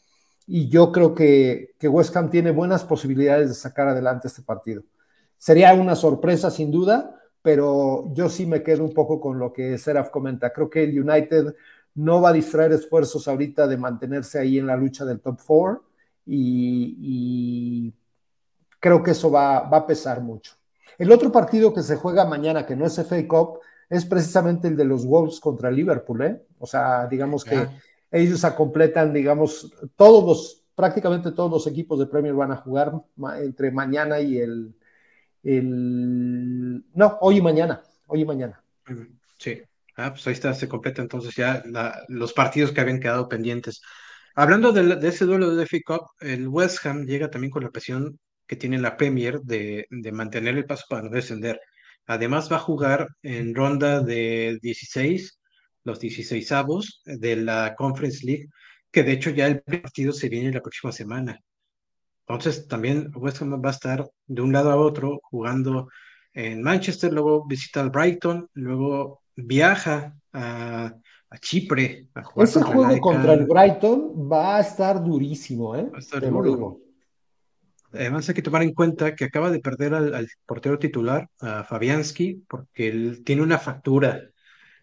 Y yo creo que, que West Ham tiene buenas posibilidades de sacar adelante este partido. Sería una sorpresa, sin duda, pero yo sí me quedo un poco con lo que Seraf comenta. Creo que el United no va a distraer esfuerzos ahorita de mantenerse ahí en la lucha del top four y, creo que eso va, a pesar mucho. El otro partido que se juega mañana, que no es FA Cup, es precisamente el de los Wolves contra Liverpool, ¿eh? O sea, digamos que ellos completan, digamos, todos los, prácticamente todos los equipos de Premier van a jugar entre mañana y el, el... No, hoy y mañana, hoy y mañana. Sí, ah, pues ahí está, se completa entonces ya los partidos que habían quedado pendientes. Hablando de, ese duelo de FA Cup, el West Ham llega también con la presión que tiene la Premier de, de mantener el paso para no descender. Además va a jugar en ronda de 16, los 16 avos de la Conference League, que de hecho ya el partido se viene la próxima semana. Entonces también West Ham va a estar de un lado a otro jugando en Manchester, luego visita al Brighton, luego viaja a, Chipre a jugar Ese juego contra el Brighton va a estar durísimo, ¿eh? Va a estar Además hay que tomar en cuenta que acaba de perder al, portero titular, a Fabianski, porque él tiene una factura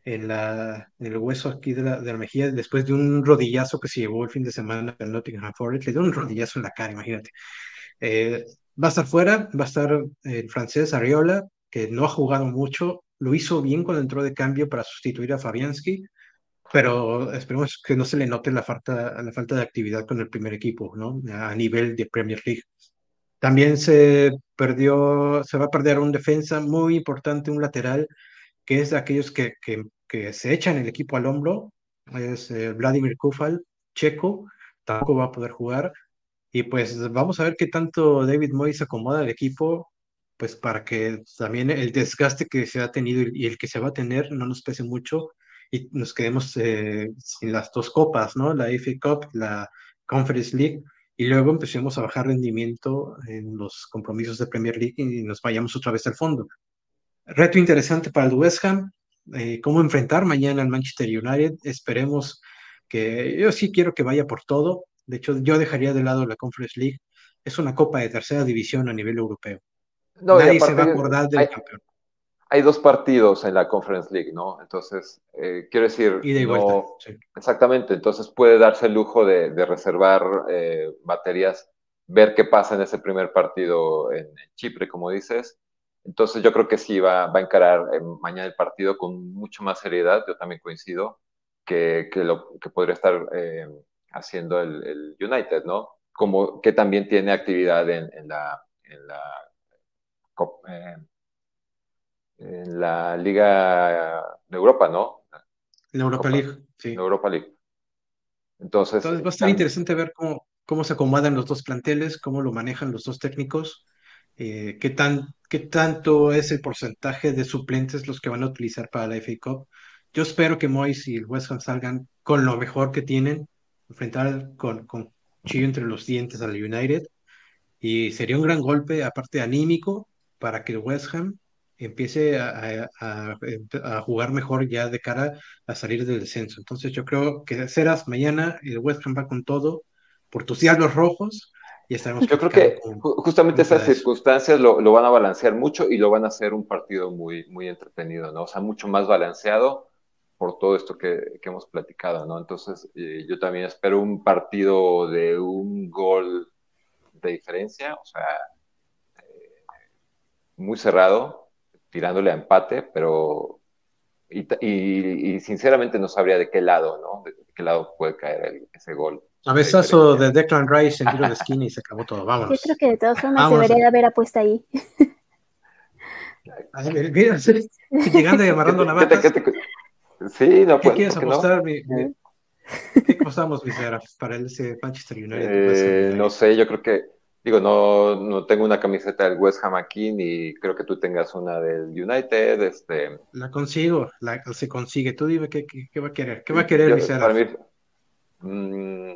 en, la, en el hueso aquí de la, de la mejilla después de un rodillazo que se llevó el fin de semana en Nottingham Forest. Le dio un rodillazo en la cara, imagínate. Eh, va a estar fuera, va a estar el francés Ariola, que no ha jugado mucho, lo hizo bien cuando entró de cambio para sustituir a Fabianski, pero esperemos que no se le note la falta, la falta de actividad con el primer equipo, ¿no? A nivel de Premier League. También se perdió, se va a perder un defensa muy importante, un lateral, que es de aquellos que, que, se echan el equipo al hombro, es eh, Vladimir Kufal, checo, tampoco va a poder jugar. Y pues vamos a ver qué tanto David Moyes acomoda el equipo, pues para que también el desgaste que se ha tenido y el que se va a tener no nos pese mucho y nos quedemos eh, sin las dos copas, ¿no? La FA Cup, la Conference League, y luego empecemos a bajar rendimiento en los compromisos de Premier League y nos vayamos otra vez al fondo. Reto interesante para el West Ham, eh, cómo enfrentar mañana al Manchester United. Esperemos que yo sí quiero que vaya por todo. De hecho, yo dejaría de lado la Conference League. Es una copa de tercera división a nivel europeo. Nadie se va a acordar del campeón. Hay dos partidos en la Conference League, ¿no? Entonces, eh, quiero decir. Y de vuelta, Exactamente. Entonces, puede darse el lujo de, reservar eh, baterías, ver qué pasa en ese primer partido en Chipre, como dices, entonces yo creo que sí va, va a encarar eh, mañana el partido con mucho más seriedad, yo también coincido, que, que lo que podría estar eh, haciendo el, United, ¿no? Como que también tiene actividad en, en la, en la, eh, en la Liga de Europa, ¿no? La Europa League, sí. Europa League. Entonces, Entonces va a estar interesante ver cómo, cómo se acomodan los dos planteles, cómo lo manejan los dos técnicos eh, qué, tan, qué tanto es el porcentaje de suplentes los que van a utilizar para la FA Cup. Yo espero que Moyes y el West Ham salgan con lo mejor que tienen, enfrentar con, con chillo entre los dientes al United, y sería un gran golpe, aparte anímico, para que el West Ham empiece a, a, jugar mejor ya de cara a salir del descenso. Entonces yo creo que serás mañana el West Ham va con todo por tus diablos rojos y estaremos. Yo creo que justamente esas circunstancias lo, lo, van a balancear mucho y lo van a hacer un partido muy, muy entretenido, ¿no? O sea, mucho más balanceado por todo esto que, que hemos platicado, ¿no? Entonces eh, yo también espero un partido de un gol de diferencia, o sea, eh, muy cerrado, tirándole a empate, pero y, sinceramente no sabría de qué lado, ¿no? De, qué lado puede caer ese gol. Cabezazo de Declan Rice en tiro de esquina y se acabó todo. Vamos. Yo creo que de todas formas se debería haber apuesto ahí. [laughs] mira, llegando y amarrando [laughs] la mata. Sí, no, ¿Qué pues, quieres apostar? Mi, ¿Qué apostamos, Vicera, para ese Manchester United? Eh, no sé, yo creo que Digo, no, no tengo una camiseta del West Ham aquí, ni creo que tú tengas una del United. Este... La consigo, la, se consigue. Tú dime qué, qué, va a querer. ¿Qué va a querer, Vicera? Mm,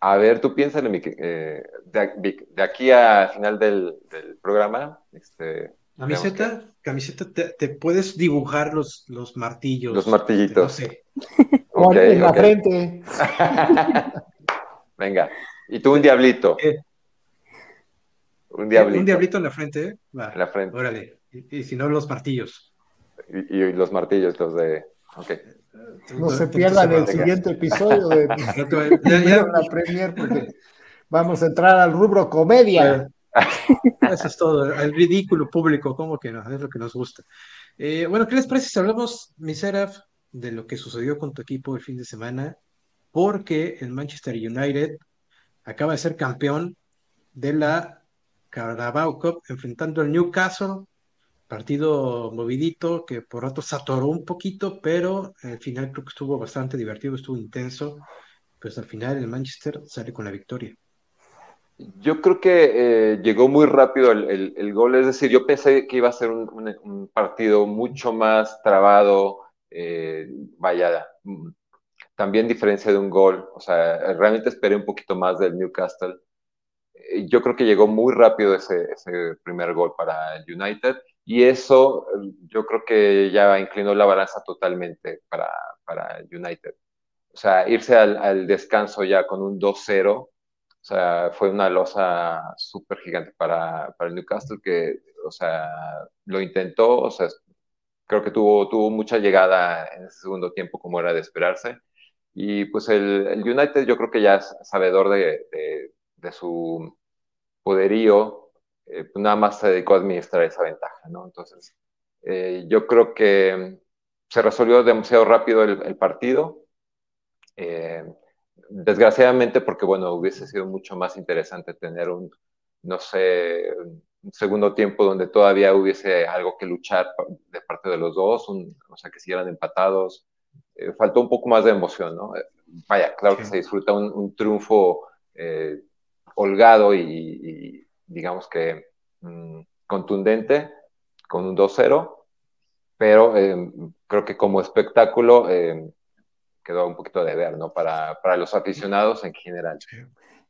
a ver, tú piénsale, eh, de, aquí a final del, programa. Este, ¿Camiseta? Camiseta, te, puedes dibujar los, los martillos. Los martillitos. No sé. en la frente. Venga. Y tú un diablito. Eh, un diablito. Un diablito en la frente, Va, en la frente. Órale. Y, si no, los martillos. Y, los martillos, los de. Okay. No se pierdan el siguiente episodio de, [laughs] la Premier porque vamos a entrar al rubro comedia. Eso es todo, el ridículo público, como que no, es lo que nos gusta. Eh, bueno, ¿qué les parece si hablamos, Miseraf, de lo que sucedió con tu equipo el fin de semana? Porque el Manchester United acaba de ser campeón de la Carabao Cup enfrentando al Newcastle, partido movidito que por rato se atoró un poquito, pero al final creo que estuvo bastante divertido, estuvo intenso, pues al final el Manchester sale con la victoria. Yo creo que eh, llegó muy rápido el, gol, es decir, yo pensé que iba a ser un, partido mucho más trabado, eh, vaya, mm, también diferencia de un gol, o sea, realmente esperé un poquito más del Newcastle yo creo que llegó muy rápido ese, primer gol para el United y eso yo creo que ya inclinó la balanza totalmente para, para United. O sea, irse al, al descanso ya con un 2-0, o sea, fue una losa súper gigante para, para Newcastle que, o sea, lo intentó, o sea, creo que tuvo, tuvo mucha llegada en ese segundo tiempo como era de esperarse. Y pues el, el United yo creo que ya es sabedor de, de, de su poderío, eh, pues nada más se dedicó a administrar esa ventaja, ¿no? Entonces, eh, yo creo que se resolvió demasiado rápido el, partido. Eh, desgraciadamente, porque bueno, hubiese sido mucho más interesante tener un, no sé, un segundo tiempo donde todavía hubiese algo que luchar de parte de los dos, o sea, que siguieran empatados. faltó un poco más de emoción, ¿no? vaya, claro que se disfruta un, un triunfo holgado y, digamos que mm, contundente con un 2-0, pero eh, creo que como espectáculo eh, quedó un poquito de ver, ¿no? Para, para, los aficionados en general.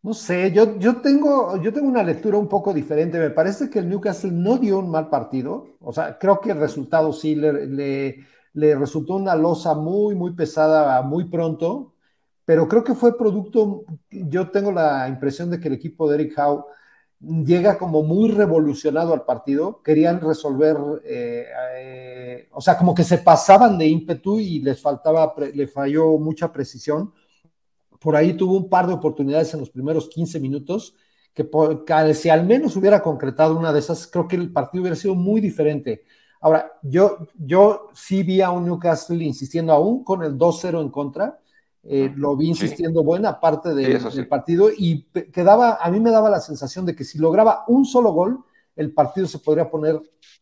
No sé, yo, yo, tengo, yo tengo una lectura un poco diferente. Me parece que el Newcastle no dio un mal partido. O sea, creo que el resultado sí le, le, le resultó una losa muy, muy pesada muy pronto pero creo que fue producto, yo tengo la impresión de que el equipo de Eric Howe llega como muy revolucionado al partido, querían resolver, eh, eh, o sea, como que se pasaban de ímpetu y les faltaba, le falló mucha precisión. Por ahí tuvo un par de oportunidades en los primeros 15 minutos, que, si al menos hubiera concretado una de esas, creo que el partido hubiera sido muy diferente. Ahora, yo, yo sí vi a un Newcastle insistiendo aún con el 2-0 en contra, eh, lo vi insistiendo buena parte del partido y quedaba, a mí me daba la sensación de que si lograba un solo gol, el partido se podría poner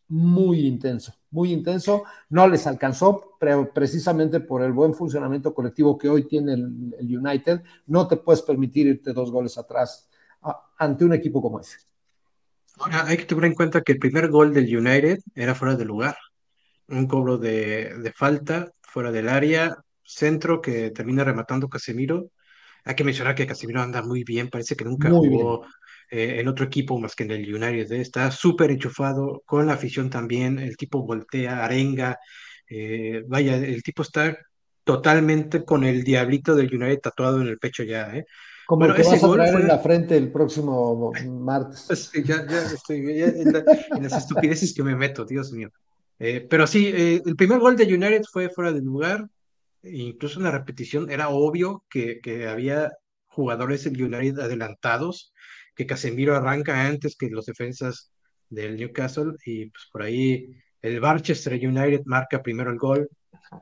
muy intenso, muy intenso. No les alcanzó, pero precisamente por el buen funcionamiento colectivo que hoy tiene el, United, no te puedes permitir irte dos goles atrás ante un equipo como ese. hay que tener en cuenta que el primer gol del United era fuera de lugar. Un cobro de, de falta fuera del área, centro que termina rematando Casemiro. Hay que mencionar que Casemiro anda muy bien, parece que nunca jugó eh, en otro equipo más que en el United. ¿eh? Está súper enchufado, con la afición también. El tipo voltea, arenga. Eh, vaya, el tipo está totalmente con el diablito del United tatuado en el pecho ya. ¿eh? Como bueno, el que vas a traer en la frente el próximo martes. [laughs] Ya, ya estoy en, las estupideces que me meto, Dios mío. pero sí, el primer gol de United fue fuera de lugar incluso en la repetición era obvio que, que había jugadores del United adelantados, que Casemiro arranca antes que los defensas del Newcastle y pues por ahí el Barchester United marca primero el gol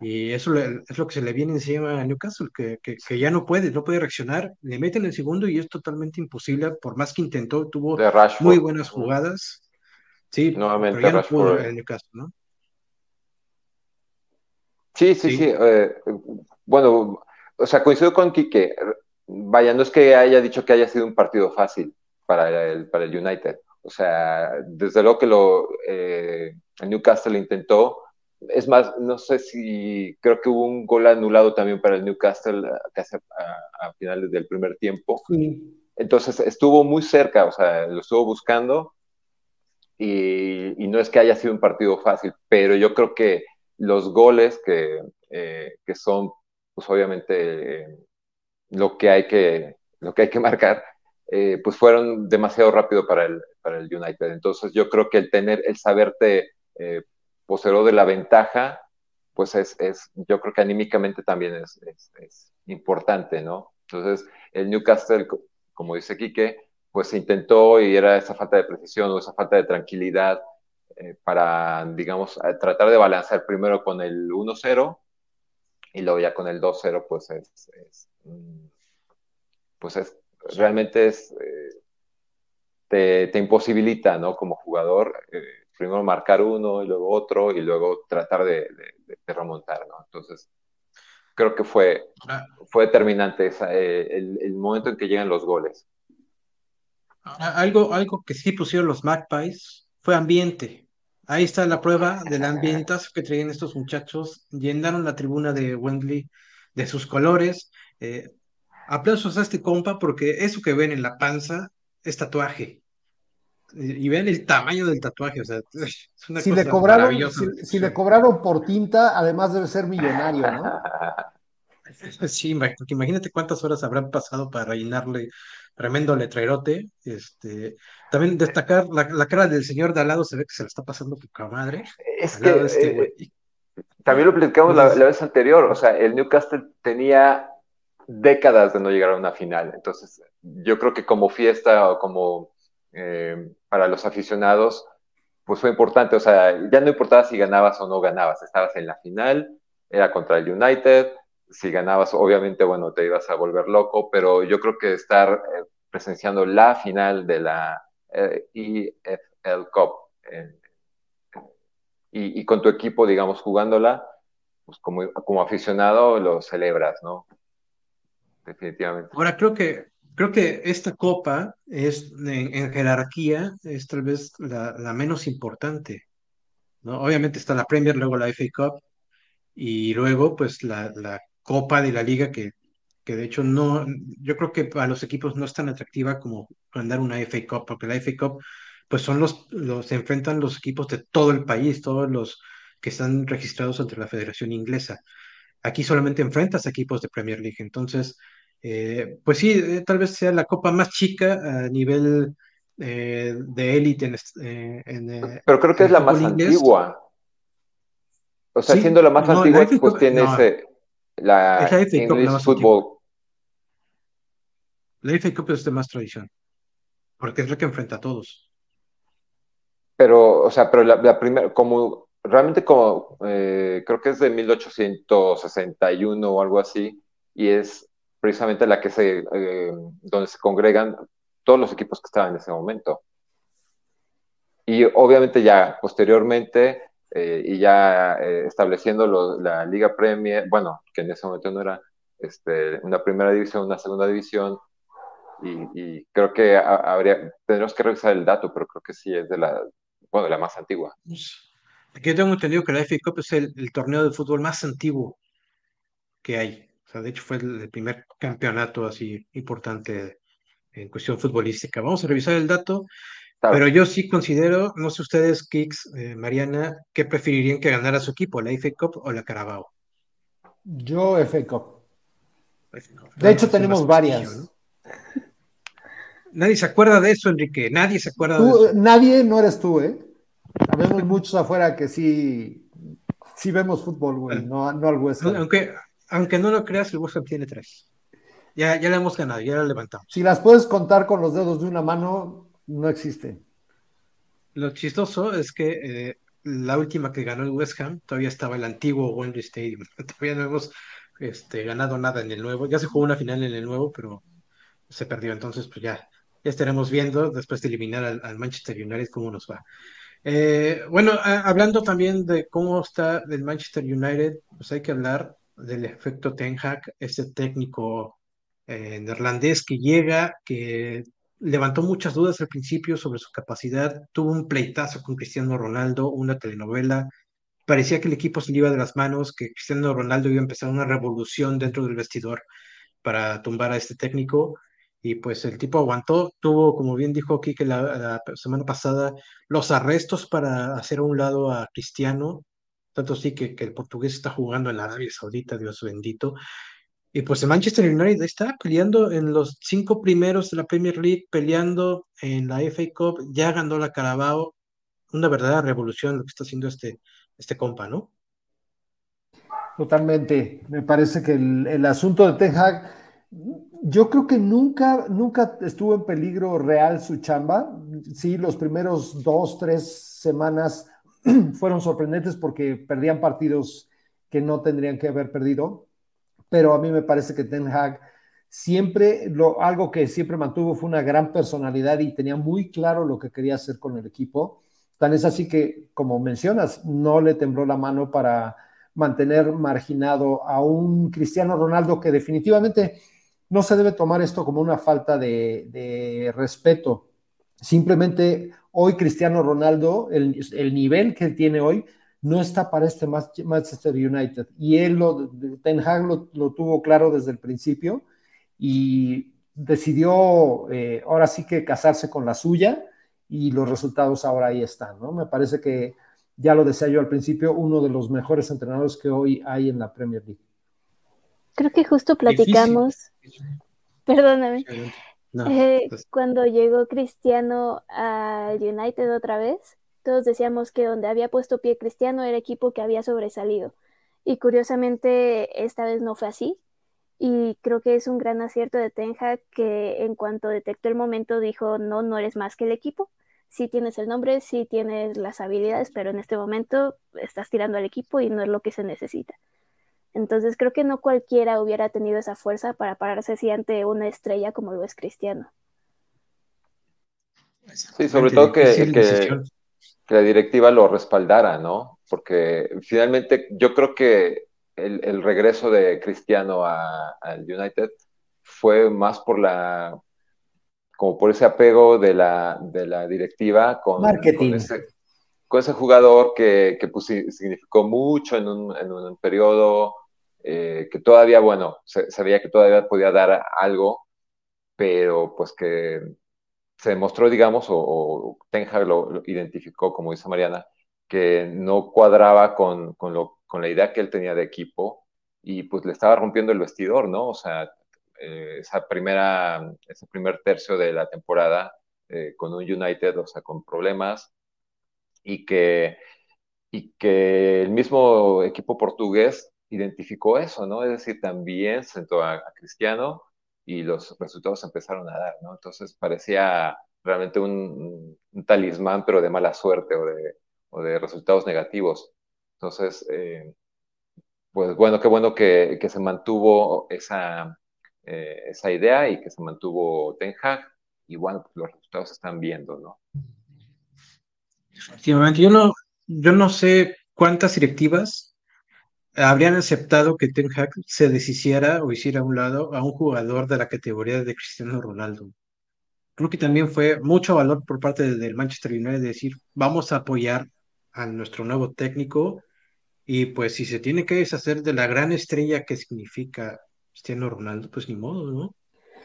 y eso es lo que se le viene encima a Newcastle, que, que, que, ya no puede, no puede reaccionar, le meten el segundo y es totalmente imposible, por más que intentó, tuvo muy buenas jugadas. Sí, Nuevamente pero ya no pudo el Newcastle, ¿no? Sí, sí, sí. Eh, bueno, o sea, coincido con Quique. Vaya, no es que haya dicho que haya sido un partido fácil para el, para el United. O sea, desde luego que lo, eh, el Newcastle intentó. Es más, no sé si creo que hubo un gol anulado también para el Newcastle casi a, a, finales del primer tiempo. Sí. Entonces estuvo muy cerca, o sea, lo estuvo buscando y, y no es que haya sido un partido fácil, pero yo creo que los goles que, eh, que son, pues obviamente, eh, lo, que hay que, lo que hay que marcar, eh, pues fueron demasiado rápido para el, para el United. Entonces yo creo que el tener, el saberte poseedor de la ventaja, pues es, es, yo creo que anímicamente también es, es, es importante, ¿no? Entonces el Newcastle, como dice Quique, pues intentó y era esa falta de precisión o esa falta de tranquilidad eh, para, digamos, tratar de balancear primero con el 1-0 y luego ya con el 2-0, pues es, es, mm, pues es, realmente es, eh, te, te, imposibilita, ¿no? Como jugador, eh, primero marcar uno y luego otro y luego tratar de, de, de remontar, ¿no? Entonces, creo que fue, ah. fue determinante esa, el, el, momento en que llegan los goles. Algo, algo que sí pusieron los Magpies fue ambiente. Ahí está la prueba [laughs] del ambientazo que traían estos muchachos. Llenaron la tribuna de Wembley de sus colores. Eh, aplausos a este compa porque eso que ven en la panza es tatuaje. Y ven el tamaño del tatuaje, o sea, es una si cosa le cobraron, si, si, le cobraron por tinta, además debe ser millonario, ¿no? [laughs] [laughs] Sí, imagínate cuántas horas habrán pasado para rellenarle tremendo letrerote. Este, también destacar la, la, cara del señor de al lado, se ve que se le está pasando poca madre. Es que este, eh, también lo platicamos la, la, vez anterior, o sea, el Newcastle tenía décadas de no llegar a una final, entonces yo creo que como fiesta o como eh, para los aficionados, pues fue importante, o sea, ya no importaba si ganabas o no ganabas, estabas en la final, era contra el United, si ganabas, obviamente, bueno, te ibas a volver loco, pero yo creo que estar eh, presenciando la final de la eh, EFL Cup y, con tu equipo, digamos, jugándola, pues como, como aficionado lo celebras, ¿no? Definitivamente. Ahora, creo que, creo que esta copa es, en, jerarquía, es tal vez la, menos importante. ¿no? Obviamente está la Premier, luego la FA Cup, y luego pues la Copa de la Liga que, que de hecho no, yo creo que a los equipos no es tan atractiva como ganar una FA Cup, porque la FA Cup pues son los, los, enfrentan los equipos de todo el país, todos los que están registrados ante la Federación Inglesa. Aquí solamente enfrentas equipos de Premier League, entonces, eh, pues sí, eh, tal vez sea la copa más chica a nivel eh, de élite en, eh, en, Pero creo que es la más inglés. antigua. O sea, sí, siendo la más no, antigua, la pues tiene no. ese la, la FA English Cup, Football. La FA Cup es de más tradición, porque es la que enfrenta a todos. Pero, o sea, pero la, la primera, como realmente como, eh, creo que es de 1861 o algo así, y es precisamente la que se, eh, donde se congregan todos los equipos que estaban en ese momento. Y obviamente ya posteriormente eh, y ya eh, estableciendo lo, la Liga Premier, bueno, que en ese momento no era este, una primera división, una segunda división, Y, creo que habría, tendremos que revisar el dato, pero creo que sí es de la, bueno, de la más antigua. Pues, yo tengo entendido que la FA Cup es el, torneo de fútbol más antiguo que hay. O sea, de hecho fue el, primer campeonato así importante en cuestión futbolística. Vamos a revisar el dato, pero yo sí considero, no sé ustedes, Kicks, eh, Mariana, ¿qué preferirían que ganara su equipo, la FA Cup o la Carabao? Yo FA Cup. De hecho, tenemos varias. Nadie se acuerda de eso, Enrique. Nadie se acuerda de eso. Nadie, no eres tú, ¿eh? Habemos muchos afuera que sí, sí vemos fútbol, güey, no, no al West Aunque, aunque no lo creas, el West Ham tiene tres. Ya, ya le hemos ganado, ya la levantamos. Si las puedes contar con los dedos de una mano, no existen. Lo chistoso es que eh, la última que ganó el West Ham todavía estaba el antiguo Wembley Stadium. [laughs] Todavía no hemos este, ganado nada en el nuevo. Ya se jugó una final en el nuevo, pero se perdió. Entonces, pues ya, ya estaremos viendo después de eliminar al, Manchester United cómo nos va. Eh, bueno, hablando también de cómo está el Manchester United, pues hay que hablar del efecto Ten Hag, este técnico eh, neerlandés que llega, que levantó muchas dudas al principio sobre su capacidad, tuvo un pleitazo con Cristiano Ronaldo, una telenovela, parecía que el equipo se le iba de las manos, que Cristiano Ronaldo iba a empezar una revolución dentro del vestidor para tumbar a este técnico. Y pues el tipo aguantó, tuvo, como bien dijo aquí, que la, semana pasada, los arrestos para hacer a un lado a Cristiano, tanto sí que, que el portugués está jugando en Arabia Saudita, Dios bendito, y pues el Manchester United está peleando en los cinco primeros de la Premier League, peleando en la FA Cup, ya ganó la Carabao. Una verdadera revolución lo que está haciendo este, este compa, ¿no? Totalmente. Me parece que el, asunto de Ten Hag, yo creo que nunca, nunca estuvo en peligro real su chamba. Sí, los primeros dos, tres semanas [clears throat] fueron sorprendentes porque perdían partidos que no tendrían que haber perdido pero a mí me parece que Ten Hag siempre, lo, algo que siempre mantuvo fue una gran personalidad y tenía muy claro lo que quería hacer con el equipo. Tan es así que, como mencionas, no le tembló la mano para mantener marginado a un Cristiano Ronaldo que definitivamente no se debe tomar esto como una falta de, respeto. Simplemente hoy Cristiano Ronaldo, el, el nivel que tiene hoy, no está para este Manchester United. Y él, lo, Ten Hag lo, tuvo claro desde el principio y decidió eh, ahora sí que casarse con la suya y los resultados ahora ahí están, ¿no? Me parece que ya lo decía yo al principio, uno de los mejores entrenadores que hoy hay en la Premier League. Creo que justo platicamos, perdóname, eh, pues cuando llegó Cristiano al United otra vez, todos decíamos que donde había puesto pie Cristiano era equipo que había sobresalido. Y curiosamente esta vez no fue así. Y creo que es un gran acierto de Tenja que en cuanto detectó el momento dijo, no, no eres más que el equipo. Sí tienes el nombre, sí tienes las habilidades, pero en este momento estás tirando al equipo y no es lo que se necesita. Entonces creo que no cualquiera hubiera tenido esa fuerza para pararse así ante una estrella como lo es Cristiano. Sí, sobre todo que, que, que la directiva lo respaldara, ¿no? Porque finalmente yo creo que el, regreso de Cristiano al United fue más por la como por ese apego de la, de la directiva con, con, ese, jugador que, que pues, significó mucho en un, en un periodo eh, que todavía, bueno, se, sabía que todavía podía dar algo, pero pues que se demostró, digamos, o, Hag lo, identificó, como dice Mariana, que no cuadraba con, con, lo, con, la idea que él tenía de equipo y pues le estaba rompiendo el vestidor, ¿no? O sea, eh, esa primera, ese primer tercio de la temporada eh, con un United, o sea, con problemas y que, y que el mismo equipo portugués identificó eso, ¿no? Es decir, también sentó a Cristiano y los resultados empezaron a dar, ¿no? Entonces parecía realmente un, talismán, pero de mala suerte o de, o de resultados negativos. Entonces, eh, pues bueno, qué bueno que, que se mantuvo esa, eh, esa idea y que se mantuvo Ten Hag, y bueno, pues los resultados se están viendo, ¿no? Efectivamente, yo no, yo no sé cuántas directivas habrían aceptado que Ten Hag se deshiciera o hiciera a un lado a un jugador de la categoría de Cristiano Ronaldo. Creo que también fue mucho valor por parte del Manchester United de decir, vamos a apoyar a nuestro nuevo técnico y pues si se tiene que deshacer de la gran estrella que significa Cristiano Ronaldo, pues ni modo, ¿no?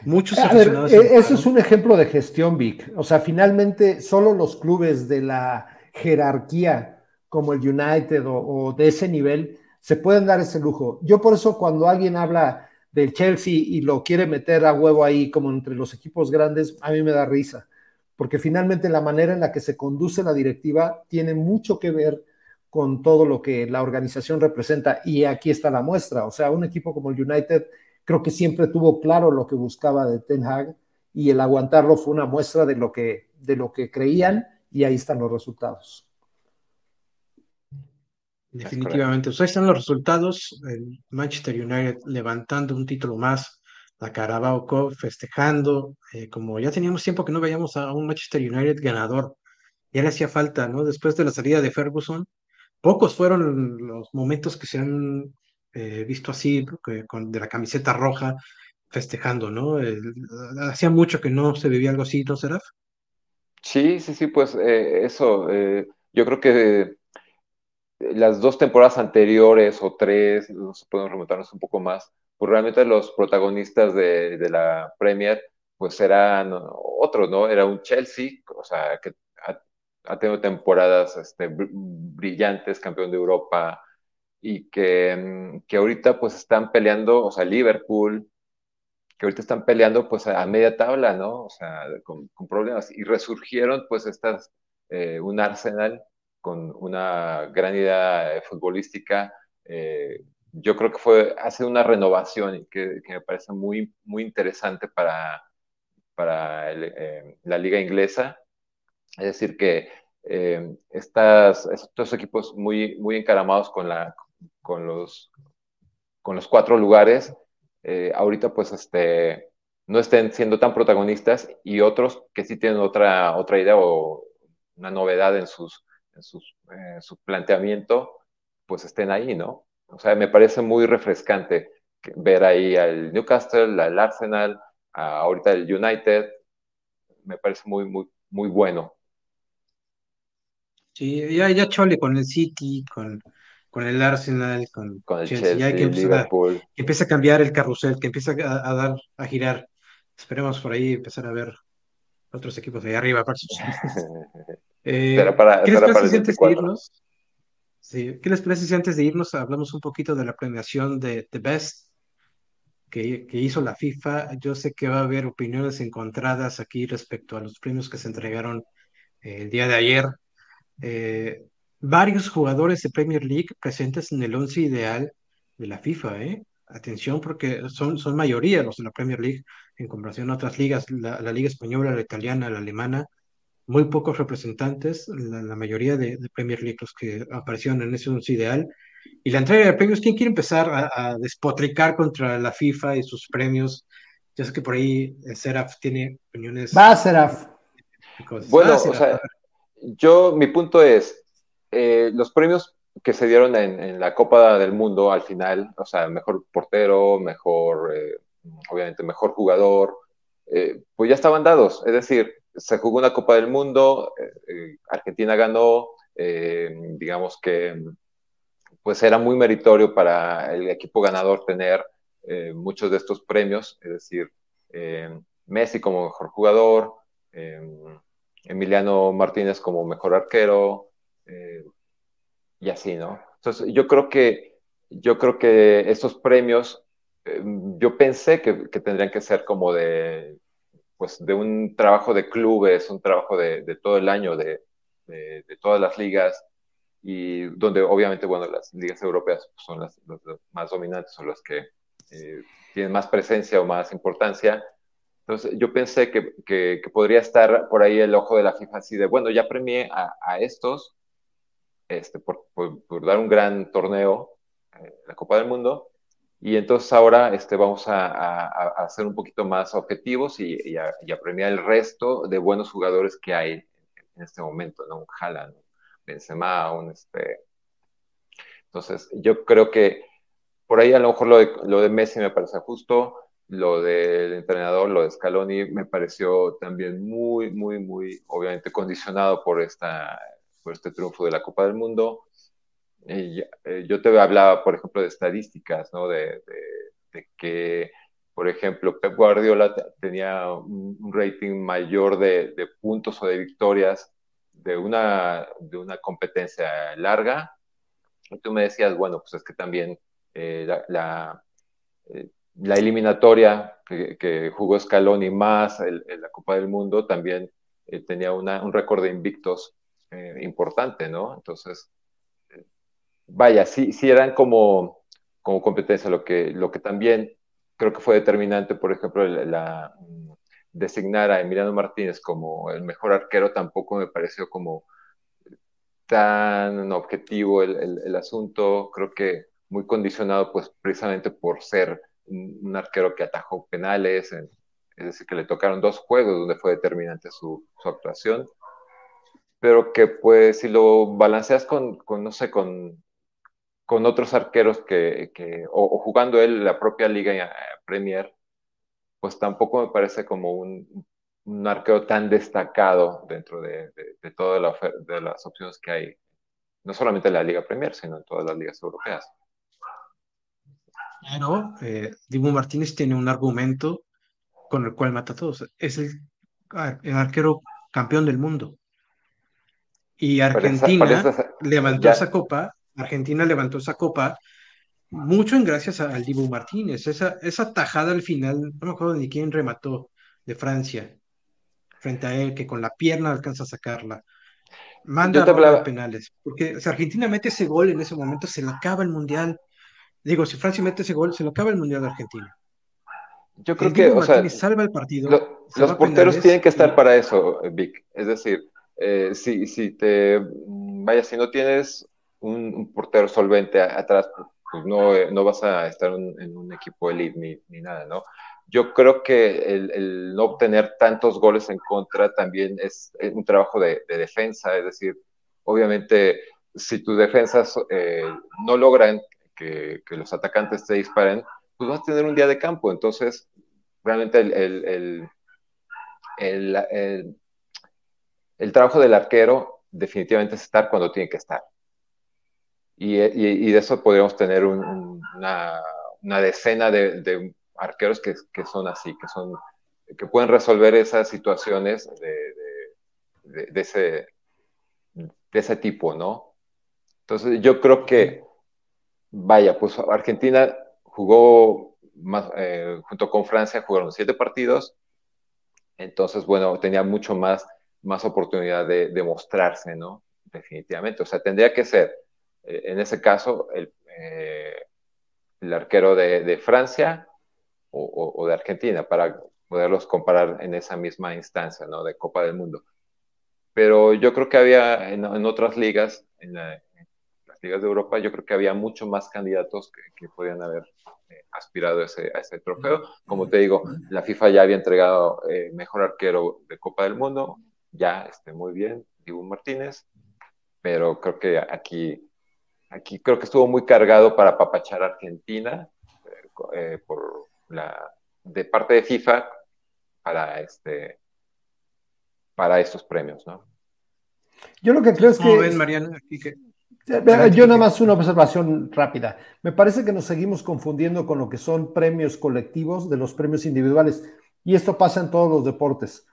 Muchos a ver, eso es un ejemplo de gestión, Vic. O sea, finalmente solo los clubes de la jerarquía como el United o, de ese nivel se pueden dar ese lujo. Yo por eso cuando alguien habla del Chelsea y lo quiere meter a huevo ahí como entre los equipos grandes, a mí me da risa, porque finalmente la manera en la que se conduce la directiva tiene mucho que ver con todo lo que la organización representa y aquí está la muestra. O sea, un equipo como el United creo que siempre tuvo claro lo que buscaba de Ten Hag y el aguantarlo fue una muestra de lo que, de lo que creían y ahí están los resultados. Definitivamente, pues ahí están los resultados. El Manchester United levantando un título más, la Carabao Cup festejando, eh, como ya teníamos tiempo que no veíamos a un Manchester United ganador, ya le hacía falta, ¿no? Después de la salida de Ferguson, pocos fueron los momentos que se han eh, visto así, con, de la camiseta roja, festejando, ¿no? hacía mucho que no se vivía algo así, ¿no, Seraf? Sí, sí, sí, pues eh, eso, eh, yo creo que las dos temporadas anteriores o tres, no sé, podemos remontarnos un poco más, pues realmente los protagonistas de, la Premier, pues eran otros, ¿no? Era un Chelsea, o sea, que ha, tenido temporadas este, brillantes, campeón de Europa, y que, mm, que ahorita pues están peleando, o sea, Liverpool, que ahorita están peleando pues a, media tabla, ¿no? O sea, con, problemas. Y resurgieron pues estas, eh, un Arsenal con una gran idea eh, futbolística. Eh, yo creo que fue, hace una renovación que, me parece muy, muy interesante para, para la liga inglesa. Es decir, que estas, estos equipos muy, muy encaramados con la, con los, con los cuatro lugares, eh, ahorita pues este, no estén siendo tan protagonistas y otros que sí tienen otra, otra idea o una novedad en, sus, sus, eh, su planteamiento, pues estén ahí, ¿no? O sea, me parece muy refrescante ver ahí al Newcastle, al Arsenal, ahorita el United, me parece muy, muy, muy bueno. Sí, ya, ya chole con el City, con, con el Arsenal, con, el Chelsea, ya que, empieza a cambiar el carrusel, que empieza a, dar, a girar. Esperemos por ahí empezar a ver otros equipos de ahí arriba. [laughs] eh, para, ¿Qué les parece si antes de irnos? Sí, ¿Qué les parece si antes de irnos hablamos un poquito de la premiación de The Best que, que, hizo la FIFA? Yo sé que va a haber opiniones encontradas aquí respecto a los premios que se entregaron el día de ayer. Eh, varios jugadores de Premier League presentes en el once ideal de la FIFA, ¿eh? Atención porque son, son mayoría los de la Premier League en comparación a otras ligas, la, Liga Española, la Italiana, la Alemana, muy pocos representantes, la, mayoría de, Premier League los que aparecieron en ese once ideal. Y la entrega de premios, ¿quién quiere empezar a, despotricar contra la FIFA y sus premios? Ya sé que por ahí Seraf tiene opiniones. Va, Seraf. Bueno, o sea, yo, mi punto es, eh, los premios que se dieron en, la Copa del Mundo al final, o sea, mejor portero, mejor, eh, obviamente, mejor jugador, eh, pues ya estaban dados. Es decir, se jugó una Copa del Mundo, Argentina ganó, digamos que pues era muy meritorio para el equipo ganador tener muchos de estos premios, es decir, Messi como mejor jugador, Emiliano Martínez como mejor arquero, eh, y así, ¿no? Entonces, yo creo que, yo creo que estos premios, eh, yo pensé que, tendrían que ser como de, pues, de un trabajo de clubes, un trabajo de, todo el año, de, de, todas las ligas, y donde obviamente, bueno, las ligas europeas son las, más dominantes, son las que eh, tienen más presencia o más importancia. Entonces, yo pensé que, que, podría estar por ahí el ojo de la FIFA así de, bueno, ya premié a, a estos, este, por, dar un gran torneo, eh, la Copa del Mundo. Y entonces ahora este, vamos a, a, ser un poquito más objetivos y, a, premiar el resto de buenos jugadores que hay en este momento, ¿no? Un Haaland, un Benzema, un, este, Entonces, yo creo que por ahí a lo mejor lo de, lo de Messi me parece justo, lo del entrenador, lo de Scaloni, me pareció también muy, muy, muy, obviamente condicionado por, esta, por este triunfo de la Copa del Mundo. Eh, yo te hablaba, por ejemplo, de estadísticas, ¿no? De, que, por ejemplo, Pep Guardiola tenía un, rating mayor de, puntos o de victorias de una, de una competencia larga. Y tú me decías, bueno, pues es que también eh, la, eh, la eliminatoria que, jugó Scaloni más el, la Copa del Mundo también tenía un récord de invictos importante, ¿no? Entonces, vaya, sí, sí eran como, como competencia, lo que, lo que también creo que fue determinante, por ejemplo, la, designar a Emiliano Martínez como el mejor arquero tampoco me pareció como tan objetivo el, el asunto, creo que muy condicionado pues precisamente por ser un, arquero que atajó penales, es decir, que le tocaron dos juegos donde fue determinante su, actuación, pero que pues si lo balanceas con, no sé, con, con otros arqueros que, o, jugando él la propia liga Premier, pues tampoco me parece como un, un arquero tan destacado dentro de, de, todas de las opciones que hay, no solamente en la Liga Premier, sino en todas las ligas europeas. Pero eh, Dibu Martínez tiene un argumento con el cual mata a todos. Es el, arquero campeón del mundo. Y Argentina levantó esa copa, Argentina levantó esa copa mucho en gracias al Dibu Martínez. Esa, esa tajada al final, no me acuerdo ni quién remató de Francia frente a él, que con la pierna alcanza a sacarla. Manda a penales. Porque si Argentina mete ese gol en ese momento, se le acaba el mundial. Digo, si Francia mete ese gol, se lo acaba el Mundial de Argentina. Yo creo que, o sea, salva el partido. los porteros tienen que estar para eso, Vic. Es decir, eh, si, si te, vaya, si no tienes un, portero solvente atrás, pues no, eh, no vas a estar en un equipo elite ni, ni nada, ¿no? Yo creo que el, no obtener tantos goles en contra también es, un trabajo de, defensa, es decir, obviamente si tus defensas eh, no logran que, los atacantes te disparen, pues vas a tener un día de campo. Entonces, realmente el, el, el, trabajo del arquero definitivamente es estar cuando tiene que estar. Y, y, de eso podríamos tener una, una, decena de, de arqueros que, que, son así, que, son, que pueden resolver esas situaciones de, de, de, ese, de ese tipo, ¿no? Entonces yo creo que Vaya, pues Argentina jugó más, eh, junto con Francia, jugaron siete partidos, entonces, bueno, tenía mucho más, más oportunidad de, demostrarse, ¿no? Definitivamente. O sea, tendría que ser, en ese caso, el, eh, el arquero de, Francia o, de Argentina, para poderlos comparar en esa misma instancia, ¿no? De Copa del Mundo. Pero yo creo que había en, en otras ligas, en la, ligas de Europa, yo creo que había mucho más candidatos que, podían haber eh, aspirado a ese, a ese, trofeo. Como te digo, la FIFA ya había entregado eh, mejor arquero de Copa del Mundo, ya esté muy bien, Dibu Martínez, pero creo que aquí, aquí creo que estuvo muy cargado para papachar a Argentina eh, por la, de parte de FIFA para este para estos premios, ¿no? Yo lo que creo es que... ven, Mariana? Aquí que yo nada más una observación rápida. Me parece que nos seguimos confundiendo con lo que son premios colectivos de los premios individuales. Y esto pasa en todos los deportes.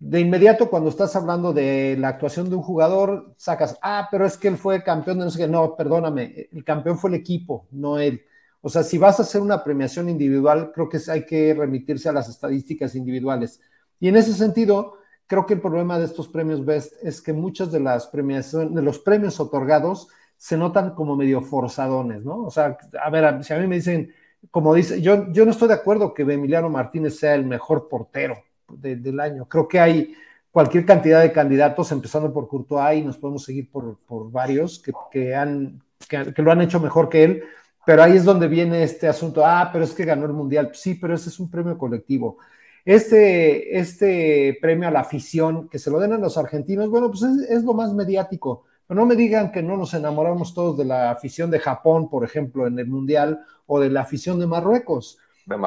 De inmediato, cuando estás hablando de la actuación de un jugador, sacas, ah, pero es que él fue campeón de no sé qué. No, perdóname, el campeón fue el equipo, no él. O sea, si vas a hacer una premiación individual, creo que hay que remitirse a las estadísticas individuales. Y en ese sentido, creo que el problema de estos premios Best es que muchas de las premiaciones, de los premios otorgados, se notan como medio forzadones, ¿no? O sea, a ver, si a mí me dicen, como dice, yo, yo no estoy de acuerdo que Emiliano Martínez sea el mejor portero del año. Creo que hay cualquier cantidad de candidatos, empezando por Courtois, y nos podemos seguir por, por varios que, que han, que, lo han hecho mejor que él, pero ahí es donde viene este asunto, ah, pero es que ganó el Mundial. Sí, pero ese es un premio colectivo. Este, este premio a la afición que se lo den a los argentinos, bueno, pues es, lo más mediático, no me digan que no nos enamoramos todos de la afición de Japón, por ejemplo, en el Mundial, o de la afición de Marruecos.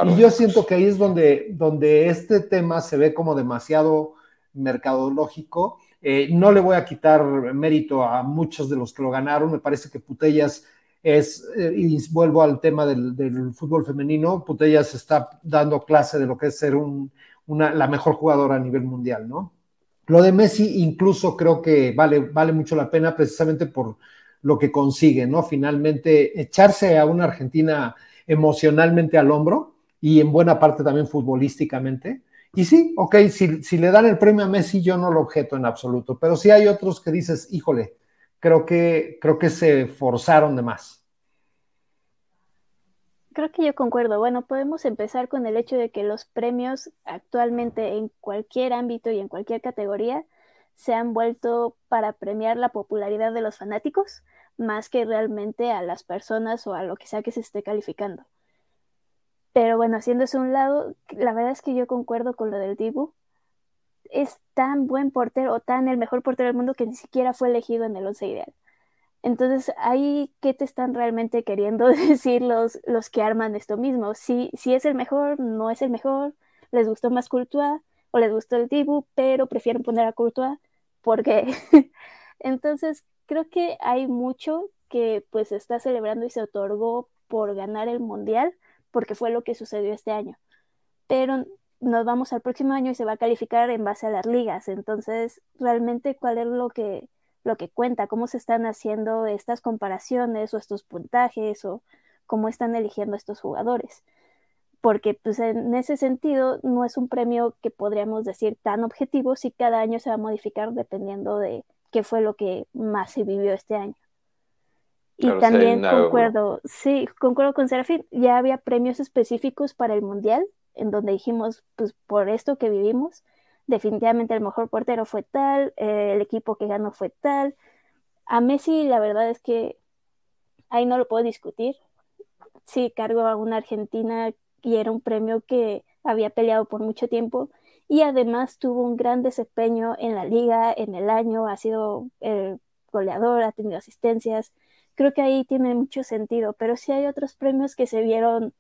Y yo siento que ahí es donde, donde este tema se ve como demasiado mercadológico. Eh, no le voy a quitar mérito a muchos de los que lo ganaron. Me parece que Putellas es, eh, y vuelvo al tema del, fútbol femenino, Putellas está dando clase de lo que es ser una, la mejor jugadora a nivel mundial, ¿no? Lo de Messi incluso creo que vale, vale mucho la pena precisamente por lo que consigue, ¿no? Finalmente echarse a una Argentina emocionalmente al hombro y en buena parte también futbolísticamente. Y sí, ok, si, si le dan el premio a Messi, yo no lo objeto en absoluto, pero sí hay otros que dices, híjole, creo que, creo que se forzaron de más. Creo que yo concuerdo. Bueno, podemos empezar con el hecho de que los premios actualmente en cualquier ámbito y en cualquier categoría se han vuelto para premiar la popularidad de los fanáticos más que realmente a las personas o a lo que sea que se esté calificando. Pero bueno, haciéndose un lado, la verdad es que yo concuerdo con lo del Dibu. Es tan buen portero o tan el mejor portero del mundo que ni siquiera fue elegido en el once ideal. Entonces, ahí, ¿qué te están realmente queriendo [laughs] decir los, los que arman esto mismo? Si, si es el mejor, no es el mejor, les gustó más Courtois o les gustó el Dibu, pero prefieren poner a Courtois porque... [laughs] Entonces, creo que hay mucho que pues se está celebrando y se otorgó por ganar el mundial, porque fue lo que sucedió este año. Pero nos vamos al próximo año y se va a calificar en base a las ligas. Entonces, realmente, ¿cuál es lo que, lo que cuenta? ¿Cómo se están haciendo estas comparaciones o estos puntajes o cómo están eligiendo estos jugadores? Porque pues, en ese sentido no es un premio que podríamos decir tan objetivo si cada año se va a modificar dependiendo de qué fue lo que más se vivió este año. Y también concuerdo, sí, concuerdo con Serafín, ya había premios específicos para el Mundial, en donde dijimos, pues por esto que vivimos, definitivamente el mejor portero fue tal, eh, el equipo que ganó fue tal. A Messi la verdad es que ahí no lo puedo discutir. Sí, cargo a una Argentina y era un premio que había peleado por mucho tiempo y además tuvo un gran desempeño en la liga en el año, ha sido el goleador, ha tenido asistencias creo que ahí tiene mucho sentido, pero sí hay otros premios que se vieron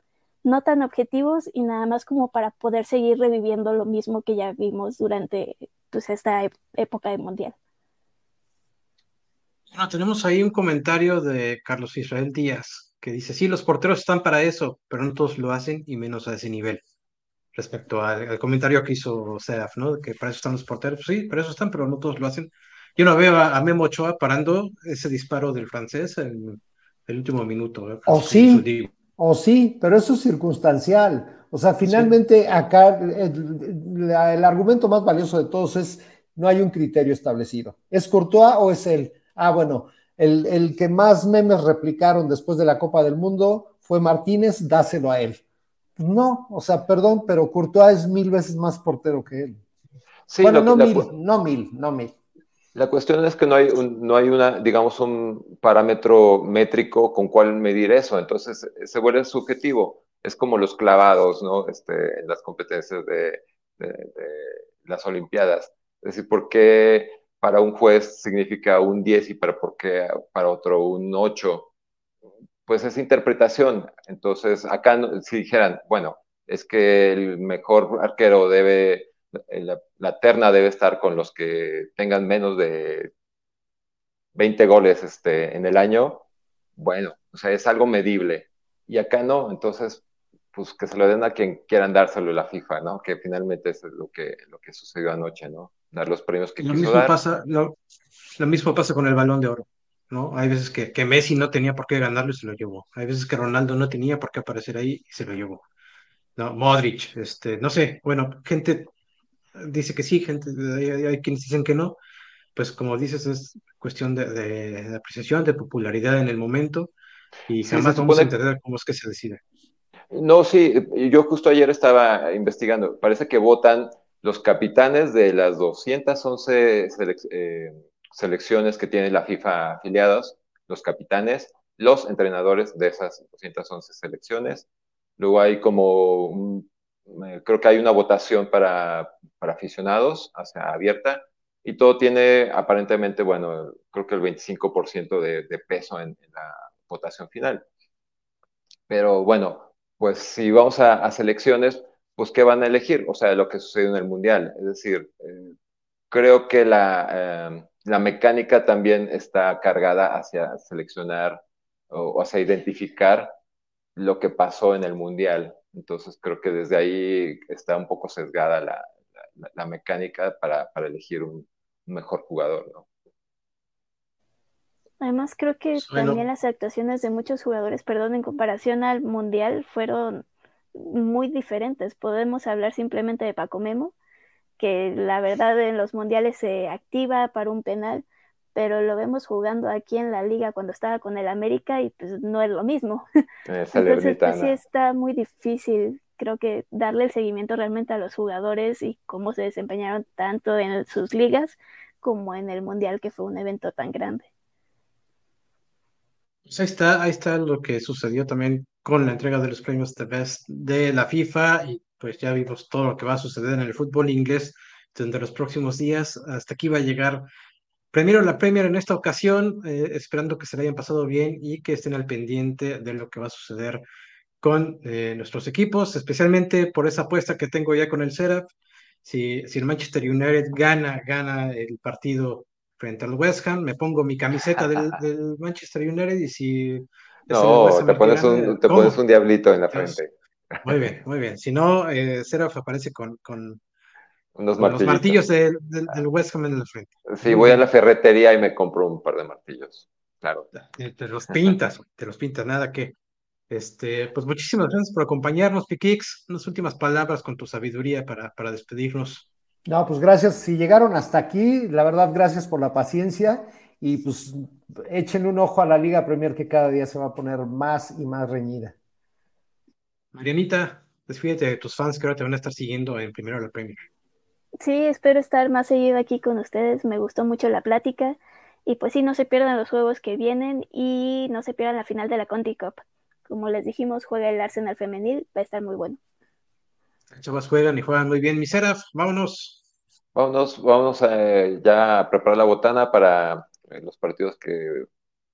no tan objetivos y nada más como para poder seguir reviviendo lo mismo que ya vimos durante pues, esta época de mundial. Bueno, tenemos ahí un comentario de Carlos Israel Díaz que dice, sí, los porteros están para eso, pero no todos lo hacen y menos a ese nivel. Respecto al, comentario que hizo Seraf, ¿no? Que para eso están los porteros. Sí, para eso están, pero no todos lo hacen. Yo no veo a, Memo Ochoa parando ese disparo del francés en el último minuto. ¿eh? O sí, o sí, pero eso es circunstancial. O sea, finalmente acá el, argumento más valioso de todos es no hay un criterio establecido. ¿Es Courtois o es él? Ah, bueno, el, el, que más memes replicaron después de la Copa del Mundo fue Martínez, dáselo a él. No, o sea, perdón, pero Courtois es mil veces más portero que él. Sí, bueno, no mil, no mil, no mil. La cuestión es que no hay, no hay una, digamos, un parámetro métrico con cuál medir eso, entonces se vuelve subjetivo. Es como los clavados, ¿no? Este, en las competencias de, las Olimpiadas. Es decir, ¿por qué para un juez significa un 10 y para, por qué para otro un 8? Pues es interpretación. Entonces, acá si dijeran, bueno, es que el mejor arquero debe la, terna debe estar con los que tengan menos de 20 goles este, en el año, bueno, o sea, es algo medible. Y acá no, entonces, pues que se lo den a quien quieran dárselo la FIFA, ¿no? Que finalmente es lo que, lo que sucedió anoche, ¿no? Dar los premios que lo quiso mismo Pasa, lo, mismo pasa con el balón de oro, ¿no? Hay veces que, que Messi no tenía por qué ganarlo y se lo llevó. Hay veces que Ronaldo no tenía por qué aparecer ahí y se lo llevó. No, Modric, este, no sé, bueno, gente dice que sí, gente, hay, quienes dicen que no, pues como dices, es cuestión de, apreciación, de popularidad en el momento, y jamás vamos a entender cómo es que se decide. No, sí, yo justo ayer estaba investigando, parece que votan los capitanes de las 211 eh, selecciones que tiene la FIFA afiliados, los capitanes, los entrenadores de esas 211 selecciones. Luego hay como un creo que hay una votación para, para aficionados, o abierta, y todo tiene aparentemente, bueno, creo que el 25% de, de peso en, la votación final. Pero bueno, pues si vamos a, selecciones, pues ¿qué van a elegir? O sea, lo que sucedió en el Mundial. Es decir, eh, creo que la, eh, la, mecánica también está cargada hacia seleccionar o, o hacia identificar lo que pasó en el Mundial. Entonces creo que desde ahí está un poco sesgada la, la, mecánica para, para, elegir un, mejor jugador, ¿no? Además, creo que también las actuaciones de muchos jugadores, perdón, en comparación al Mundial, fueron muy diferentes. Podemos hablar simplemente de Paco Memo, que la verdad en los mundiales se activa para un penal, pero lo vemos jugando aquí en la liga cuando estaba con el América y pues no es lo mismo. [laughs] Entonces, pues, sí está muy difícil creo que darle el seguimiento realmente a los jugadores y cómo se desempeñaron tanto en sus ligas como en el Mundial, que fue un evento tan grande. Pues ahí está, ahí está lo que sucedió también con la entrega de los premios de Best de la FIFA y pues ya vimos todo lo que va a suceder en el fútbol inglés durante los próximos días. Hasta aquí va a llegar primero la Premier en esta ocasión, eh, esperando que se le hayan pasado bien y que estén al pendiente de lo que va a suceder con eh, nuestros equipos, especialmente por esa apuesta que tengo ya con el Serap. Si, si el Manchester United gana, gana el partido frente al West Ham, me pongo mi camiseta del, [laughs] Manchester United y si... No, te, pones, un, te pones un diablito en la frente. Muy bien, muy bien. Si no, eh, Seraph aparece con, con, los martillos del, del, West Ham en la frente. Sí, voy a la ferretería y me compro un par de martillos. Claro. Te los pintas, te los pintas, nada que. Este, pues muchísimas gracias por acompañarnos, Pikix. Unas últimas palabras con tu sabiduría para, para despedirnos. No, pues gracias. Si llegaron hasta aquí, la verdad, gracias por la paciencia y pues echen un ojo a la Liga Premier que cada día se va a poner más y más reñida. Marianita, despídete de tus fans que ahora te van a estar siguiendo en primero la Premier. Sí, espero estar más seguido aquí con ustedes. Me gustó mucho la plática. Y pues sí, no se pierdan los juegos que vienen y no se pierdan la final de la Conti Cup. Como les dijimos, juega el Arsenal femenil, va a estar muy bueno. Chavas juegan y juegan muy bien. Mi vámonos. Vámonos, vámonos eh, ya a preparar la botana para eh, los partidos que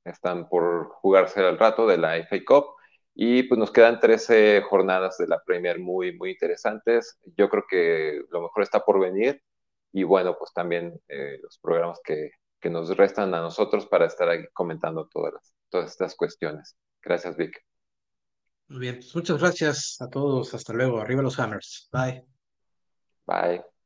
están por jugarse al rato de la FA Cup. Y pues nos quedan 13 jornadas de la Premier muy, muy interesantes. Yo creo que lo mejor está por venir. Y bueno, pues también eh, los programas que, que, nos restan a nosotros para estar aquí comentando todas, todas estas cuestiones. Gracias, Vic. Muy bien, pues muchas gracias a todos. Hasta luego. Arriba los Hammers. Bye. Bye.